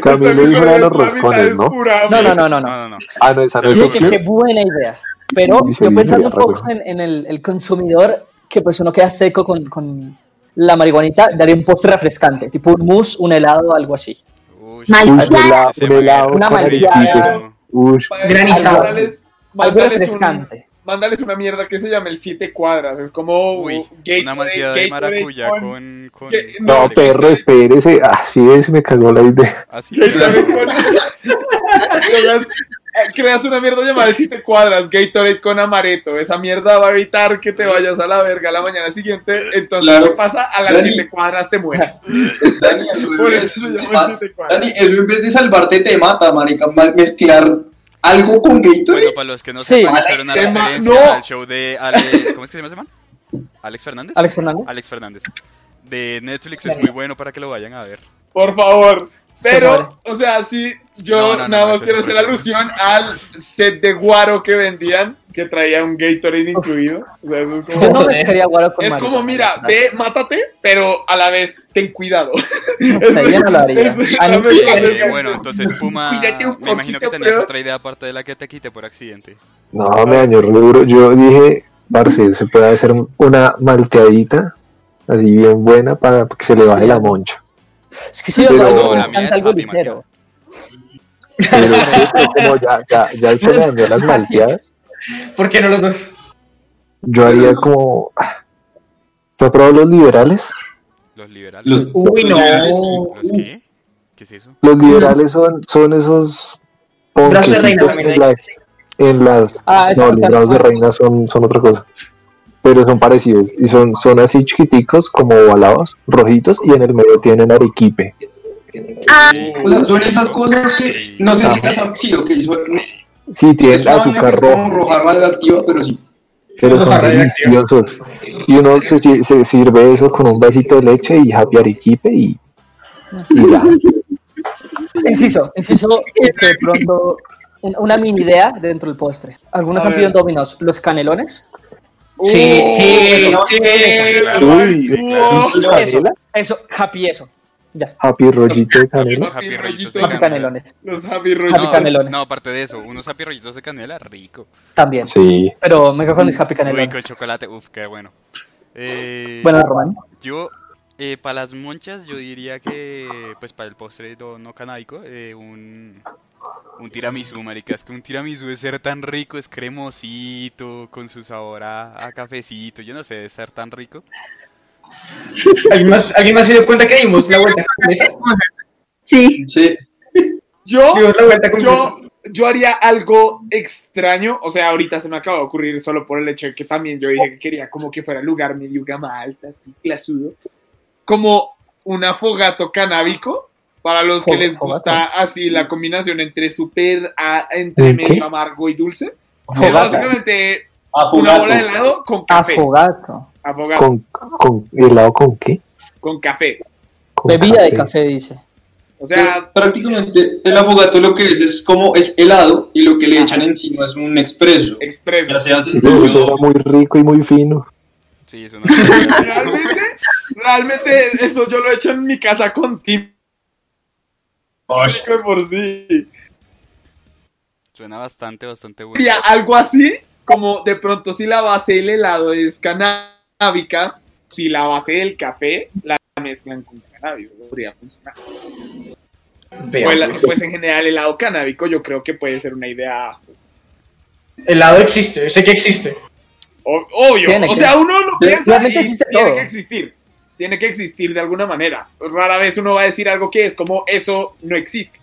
Camilo dijo de los roscones, ¿no? No, no, no, no, No. Ah, no, esa no es que qué opción. buena idea. Pero yo pensando un poco en, el, consumidor, que pues uno queda seco con la marihuanita, daría un postre refrescante, tipo un mousse, un helado, algo así. Uy, Malteada. un helado, ese un helado Una malteada. Granizado. Algo un, refrescante. mándales una mierda que se llama el siete cuadras. Es como Uy, Gatorade- una malteada de maracuyá con- con... con que- no, con- perro, espérese. Ah, sí, ves, me cagó la idea. Así. Gatorade con- Creas- Creas una mierda llamada el siete cuadras, Gatorade con amaretto. Esa mierda va a evitar que te vayas a la verga la mañana siguiente. Entonces, Claro. ¿qué pasa? A las Dani. siete cuadras te mueras. Dani, al Por eso se llama Ma- siete cuadras. Dani, eso en vez de salvarte te mata, marica. Ma- Mezclar algo con Bueno, Gatorade. para los que no Sí. sepan, era una Tema- referencia no. al show de Ale... ¿Cómo es que se llama ese man? ¿Alex Fernández? Alex Fernández. Alex Fernández. De Netflix es muy bueno para que lo vayan a ver. Por favor. Pero, o sea, sí, yo No, no, no, nada no, más quiero hacer otro alusión al set de guaro que vendían, que traía un Gatorade incluido. O sea, eso es como, mezclaría guaro con es como, mira, ve, mátate, pero a la vez, ten cuidado. No sé, yo no lo haría. Es- la mejor Eh, bueno, entonces Puma, me imagino que tenías pero- otra idea aparte de la que te quité por accidente. No, me dañó duro. Yo dije, Parce, se puede hacer una malteadita, así bien buena, para que se le baje la moncha. Es que sí, Pero- No, la mía es algo ligero. Pero como ya, ya, ya esto me dañó las malteadas, ¿Por qué no los dos? yo haría como... ¿Está ha probado los liberales? Los liberales. Los, Uy, no. ¿Los qué? ¿Qué es eso? Los liberales son, son esos Brazos de reina también. en las, en las Ah, no, no los brazos de reina son, son otra cosa. Pero son parecidos. Y son, son así chiquiticos, como ovalados, rojitos, y en el medio tienen arequipe. Ah, O sea, son esas cosas que no sé si las han sido, que son, Sí, es tienen azúcar rojo, roja radioactiva, pero sí. pero son Roja radioactiva. deliciosos. Y uno se, si- se sirve eso con un vasito de leche y happy arequipe y, y ya. Inciso, inciso que de pronto un- una mini idea dentro del postre. Algunos A han pedido en Domino's los canelones Sí, Oh, sí, no, sí. Uy, Sí, claro. Oh, ¿y canela? Eso, happy eso. Ya. Happy rollito de canela. Happy Happy rollitos rollitos. de Happy canela. canelones. Los happy Happy rollitos. canelones. No, aparte de eso, unos happy rollitos de canela, rico. También. Sí. Pero me con mis happy canelones. chocolate, uf, qué bueno. Eh, Bueno, Román. Yo, eh, para las monchas, yo diría que, pues para el postre no, no canábico, eh, un, un tiramisú, marica. Es que un tiramisú es ser tan rico, es cremosito, con su sabor a, a cafecito, yo no sé, es ser tan rico. ¿Alguien más, ¿Alguien más se dio cuenta que dimos la vuelta completa? Sí, Sí. Yo, yo, yo haría algo extraño. O sea, ahorita se me acaba de ocurrir solo por el hecho de que también yo dije que quería como que fuera lugar medio gama alta, así, clasudo. Como un afogato canábico. Para los que les gusta así la combinación entre súper, a- entre ¿Un medio qué? amargo y dulce. Básicamente una Afogato. bola de helado con café. Afogato. Afogato, ¿Con, con helado con qué? con café. Con Bebida de café, dice. O sea, prácticamente el afogato lo que es es como es helado y lo que le echan encima es un expreso. expreso. Ya Eso era muy rico y muy fino. Sí, es una... Realmente, realmente eso yo lo he hecho en mi casa con Tim. Por sí. Suena bastante, bastante bueno. Sería algo así, como de pronto si la base del helado es canábica, si la base del café la mezclan con cannabis, eso podría funcionar. O el- Veamos. pues en general el helado canábico yo creo que puede ser una idea Helado existe, sé que existe. o- obvio. Tiene o que- sea, uno lo piensa y existe tiene todo. que existir. Tiene que existir de alguna manera. Rara vez uno va a decir algo que es como eso no existe.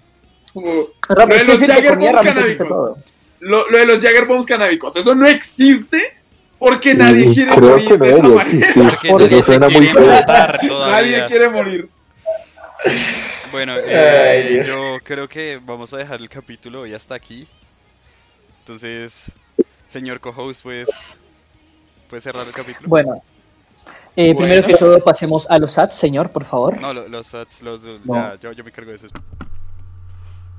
Como- Lo de los Jagger Bombs canábicos. Lo, lo de los Jagger Bombs canábicos, eso no existe porque nadie Y quiere creo morir que no de esa debería manera. existir. Porque Porque nadie se suena muy matar Nadie quiere morir. Bueno, eh, yo creo que vamos a dejar el capítulo hoy hasta aquí. Entonces, señor co-host, pues, ¿puede cerrar el capítulo? Bueno. Eh, Bueno. Primero que todo, pasemos a los ads, señor, por favor. No, lo- los ads, los, No. ya, yo, yo me cargo de eso.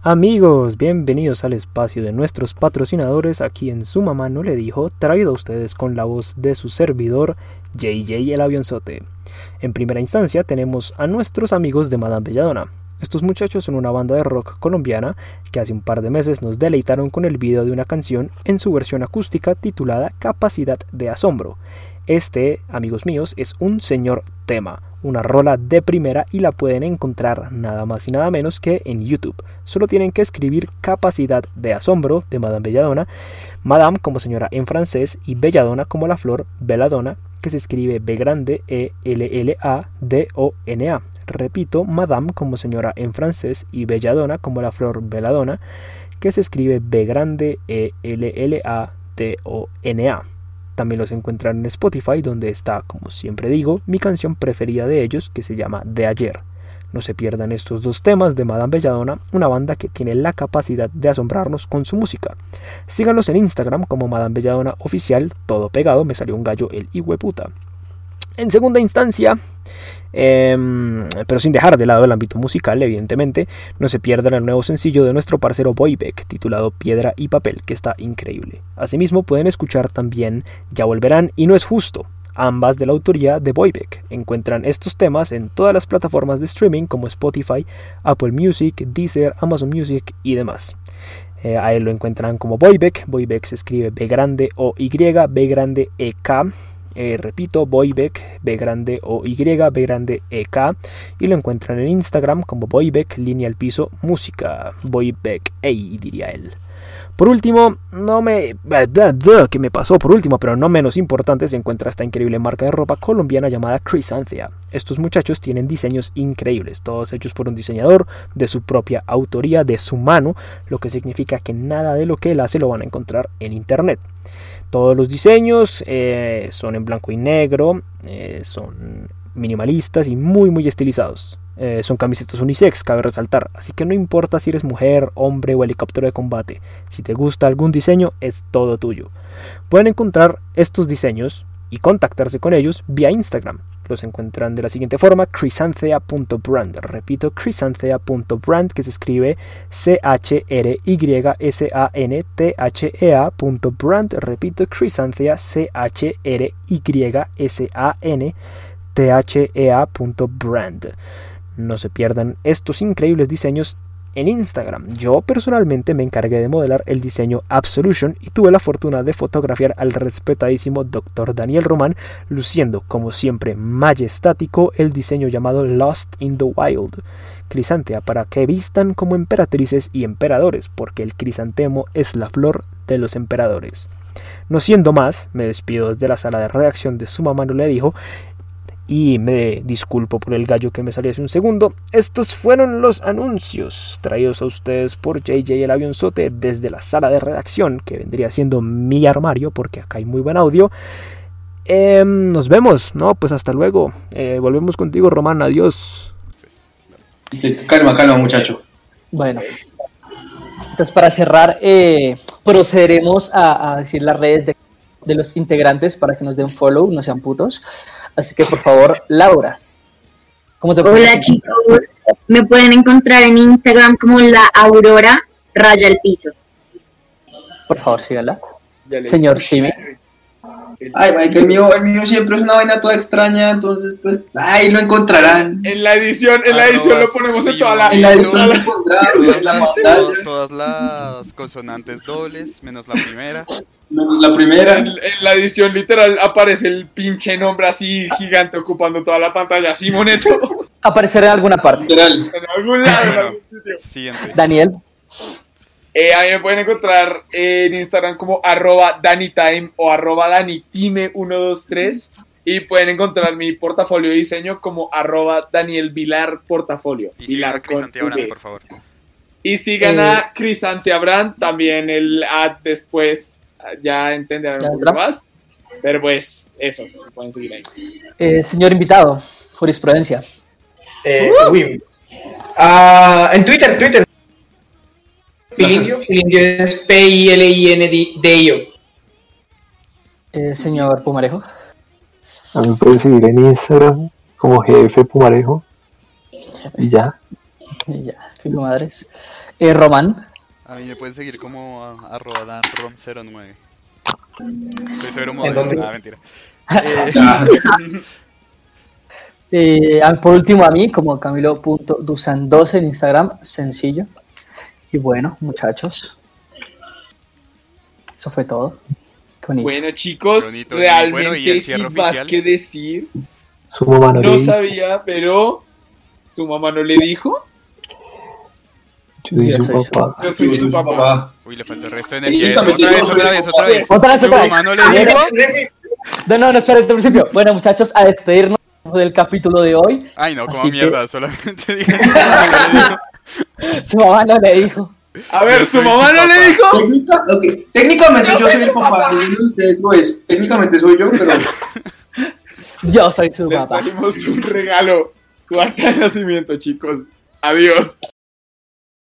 Amigos, bienvenidos al espacio de nuestros patrocinadores. Aquí en su mamá no le dijo, traído a ustedes con la voz de su servidor, JJ el avionzote. En primera instancia tenemos a nuestros amigos de Madame Belladona. Estos muchachos son una banda de rock colombiana que hace un par de meses nos deleitaron con el video de una canción en su versión acústica titulada Capacidad de Asombro. Este, amigos míos, es un señor tema, una rola de primera y la pueden encontrar nada más y nada menos que en YouTube. Solo tienen que escribir Capacidad de Asombro de Madame Belladona, Madame como señora en francés y Belladona como la flor Belladonna, que se escribe B grande E L L A D O N A. Repito, Madame como señora en francés y Belladona como la flor Belladonna, que se escribe B grande E L L A D O N A. También los encuentran en Spotify, donde está, como siempre digo, mi canción preferida de ellos, que se llama De Ayer. No se pierdan estos dos temas de Madame Belladonna, una banda que tiene la capacidad de asombrarnos con su música. Síganlos en Instagram como Madame Belladonna Oficial, todo pegado, me salió un gallo el puta. En segunda instancia, em, pero sin dejar de lado el ámbito musical, evidentemente, no se pierdan el nuevo sencillo de nuestro parcero Boybeck, titulado Piedra y Papel, que está increíble. Asimismo, pueden escuchar también Ya Volverán y No es Justo, ambas de la autoría de Boybeck. Encuentran estos temas en todas las plataformas de streaming como Spotify, Apple Music, Deezer, Amazon Music y demás. Eh, a él lo encuentran como Boybeck. Boybeck se escribe B grande O Y, B grande E K. Eh, repito, Boybeck, B grande O Y, B grande E K. Y lo encuentran en Instagram como Boybeck, línea al piso, música. Boybeck, ey, diría él. Por último, no me... ¿Qué me pasó? Por último, pero no menos importante, se encuentra esta increíble marca de ropa colombiana llamada Chrysanthia. Estos muchachos tienen diseños increíbles, todos hechos por un diseñador de su propia autoría, de su mano, lo que significa que nada de lo que él hace lo van a encontrar en internet. Todos los diseños eh, son en blanco y negro, eh, son minimalistas y muy muy estilizados. Eh, son camisetas unisex, cabe resaltar, así que no importa si eres mujer, hombre o helicóptero de combate, si te gusta algún diseño es todo tuyo. Pueden encontrar estos diseños y contactarse con ellos vía Instagram. Los encuentran de la siguiente forma, crisanthea.brand. Repito, crisanthea.brand, que se escribe C-H-R-Y-S-A-N-T-H-E-A.brand. Repito, crisanthea, C-H-R-Y-S-A-N-T-H-E-A.brand. No se pierdan estos increíbles diseños en Instagram. Yo personalmente me encargué de modelar el diseño Absolution y tuve la fortuna de fotografiar al respetadísimo Dr. Daniel Román, luciendo como siempre majestático el diseño llamado Lost in the Wild. Crisantea para que vistan como emperatrices y emperadores, porque el crisantemo es la flor de los emperadores. No siendo más, me despido desde la sala de redacción de su mamá no le dijo y me disculpo por el gallo que me salió hace un segundo. Estos fueron los anuncios traídos a ustedes por JJ el avionzote desde la sala de redacción, que vendría siendo mi armario, porque acá hay muy buen audio. Em, nos vemos, ¿no? Pues hasta luego. Eh, volvemos contigo, Román. Adiós. Sí, calma, calma, muchacho. Bueno, entonces para cerrar, eh, procederemos a, a decir las redes de, de los integrantes para que nos den follow, no sean putos. Así que por favor, Laura. ¿Cómo te Hola chicos, me pueden encontrar en Instagram como la Aurora Raya el Piso. Por favor, le- Señor Simi. Ay, marica, el mío, el mío siempre es una vaina toda extraña, entonces pues, ay, lo encontrarán. En la edición, en la edición lo ponemos en toda la. En la edición se Todas en la pantalla, todas las consonantes dobles, menos la primera. Menos la primera. En, en la edición literal aparece el pinche nombre así gigante ocupando toda la pantalla. Simoneto. Aparecerá en alguna parte. Literal. En algún lado. en algún sitio. Siguiente. Daniel. Eh, a mí me pueden encontrar en Instagram como arroba danitime o arroba danitime123 y pueden encontrar mi portafolio de diseño como arroba Daniel Vilar Portafolio. Y sigan Vilar a Abraham, V. por favor. Y sigan Eh, a Crisante Abraham, también el ad después, ya entenderán Ya un poquito vendrá. más. Pero pues, eso, pueden seguir ahí. Eh, señor invitado, jurisprudencia. Eh, uy. Ah, en Twitter, Twitter. Pilindio, Pilindio es P-I-L-I-N-D-I-O. Eh, señor Pumarejo. A mí me pueden seguir en Instagram como GF Pumarejo. Y ya. Y ya, qué madres. Eh, Román. A mí me pueden seguir como a- arroba danrom09. Soy cero ¿En modelo. dónde? Ah, mentira. Eh, ah, por último, a mí, como Camilo.dusan12 en Instagram, sencillo. Y bueno, muchachos, eso fue todo. Bueno, chicos, Bonito, realmente bueno, y el sin más que decir. Su mamá no, No le dijo. sabía, pero su mamá no le dijo. Yo soy Yo su papá. Yo soy su papá. Uy, le falta el resto de energía. Otra vez, otra vez, otra vez. Otra vez, otra no le Ah, dijo. No, no, no, espera, desde el principio. Bueno, muchachos, a despedirnos del capítulo de hoy. Ay, no, como mierda. Solamente dije. su mamá no le dijo. Su mamá no le dijo. A ver, su mamá no le dijo. Técnicamente yo soy el papá, de ustedes lo es. Técnicamente soy yo, pero Yo soy su Les papá. trajimos un regalo, su acta de nacimiento, chicos. Adiós.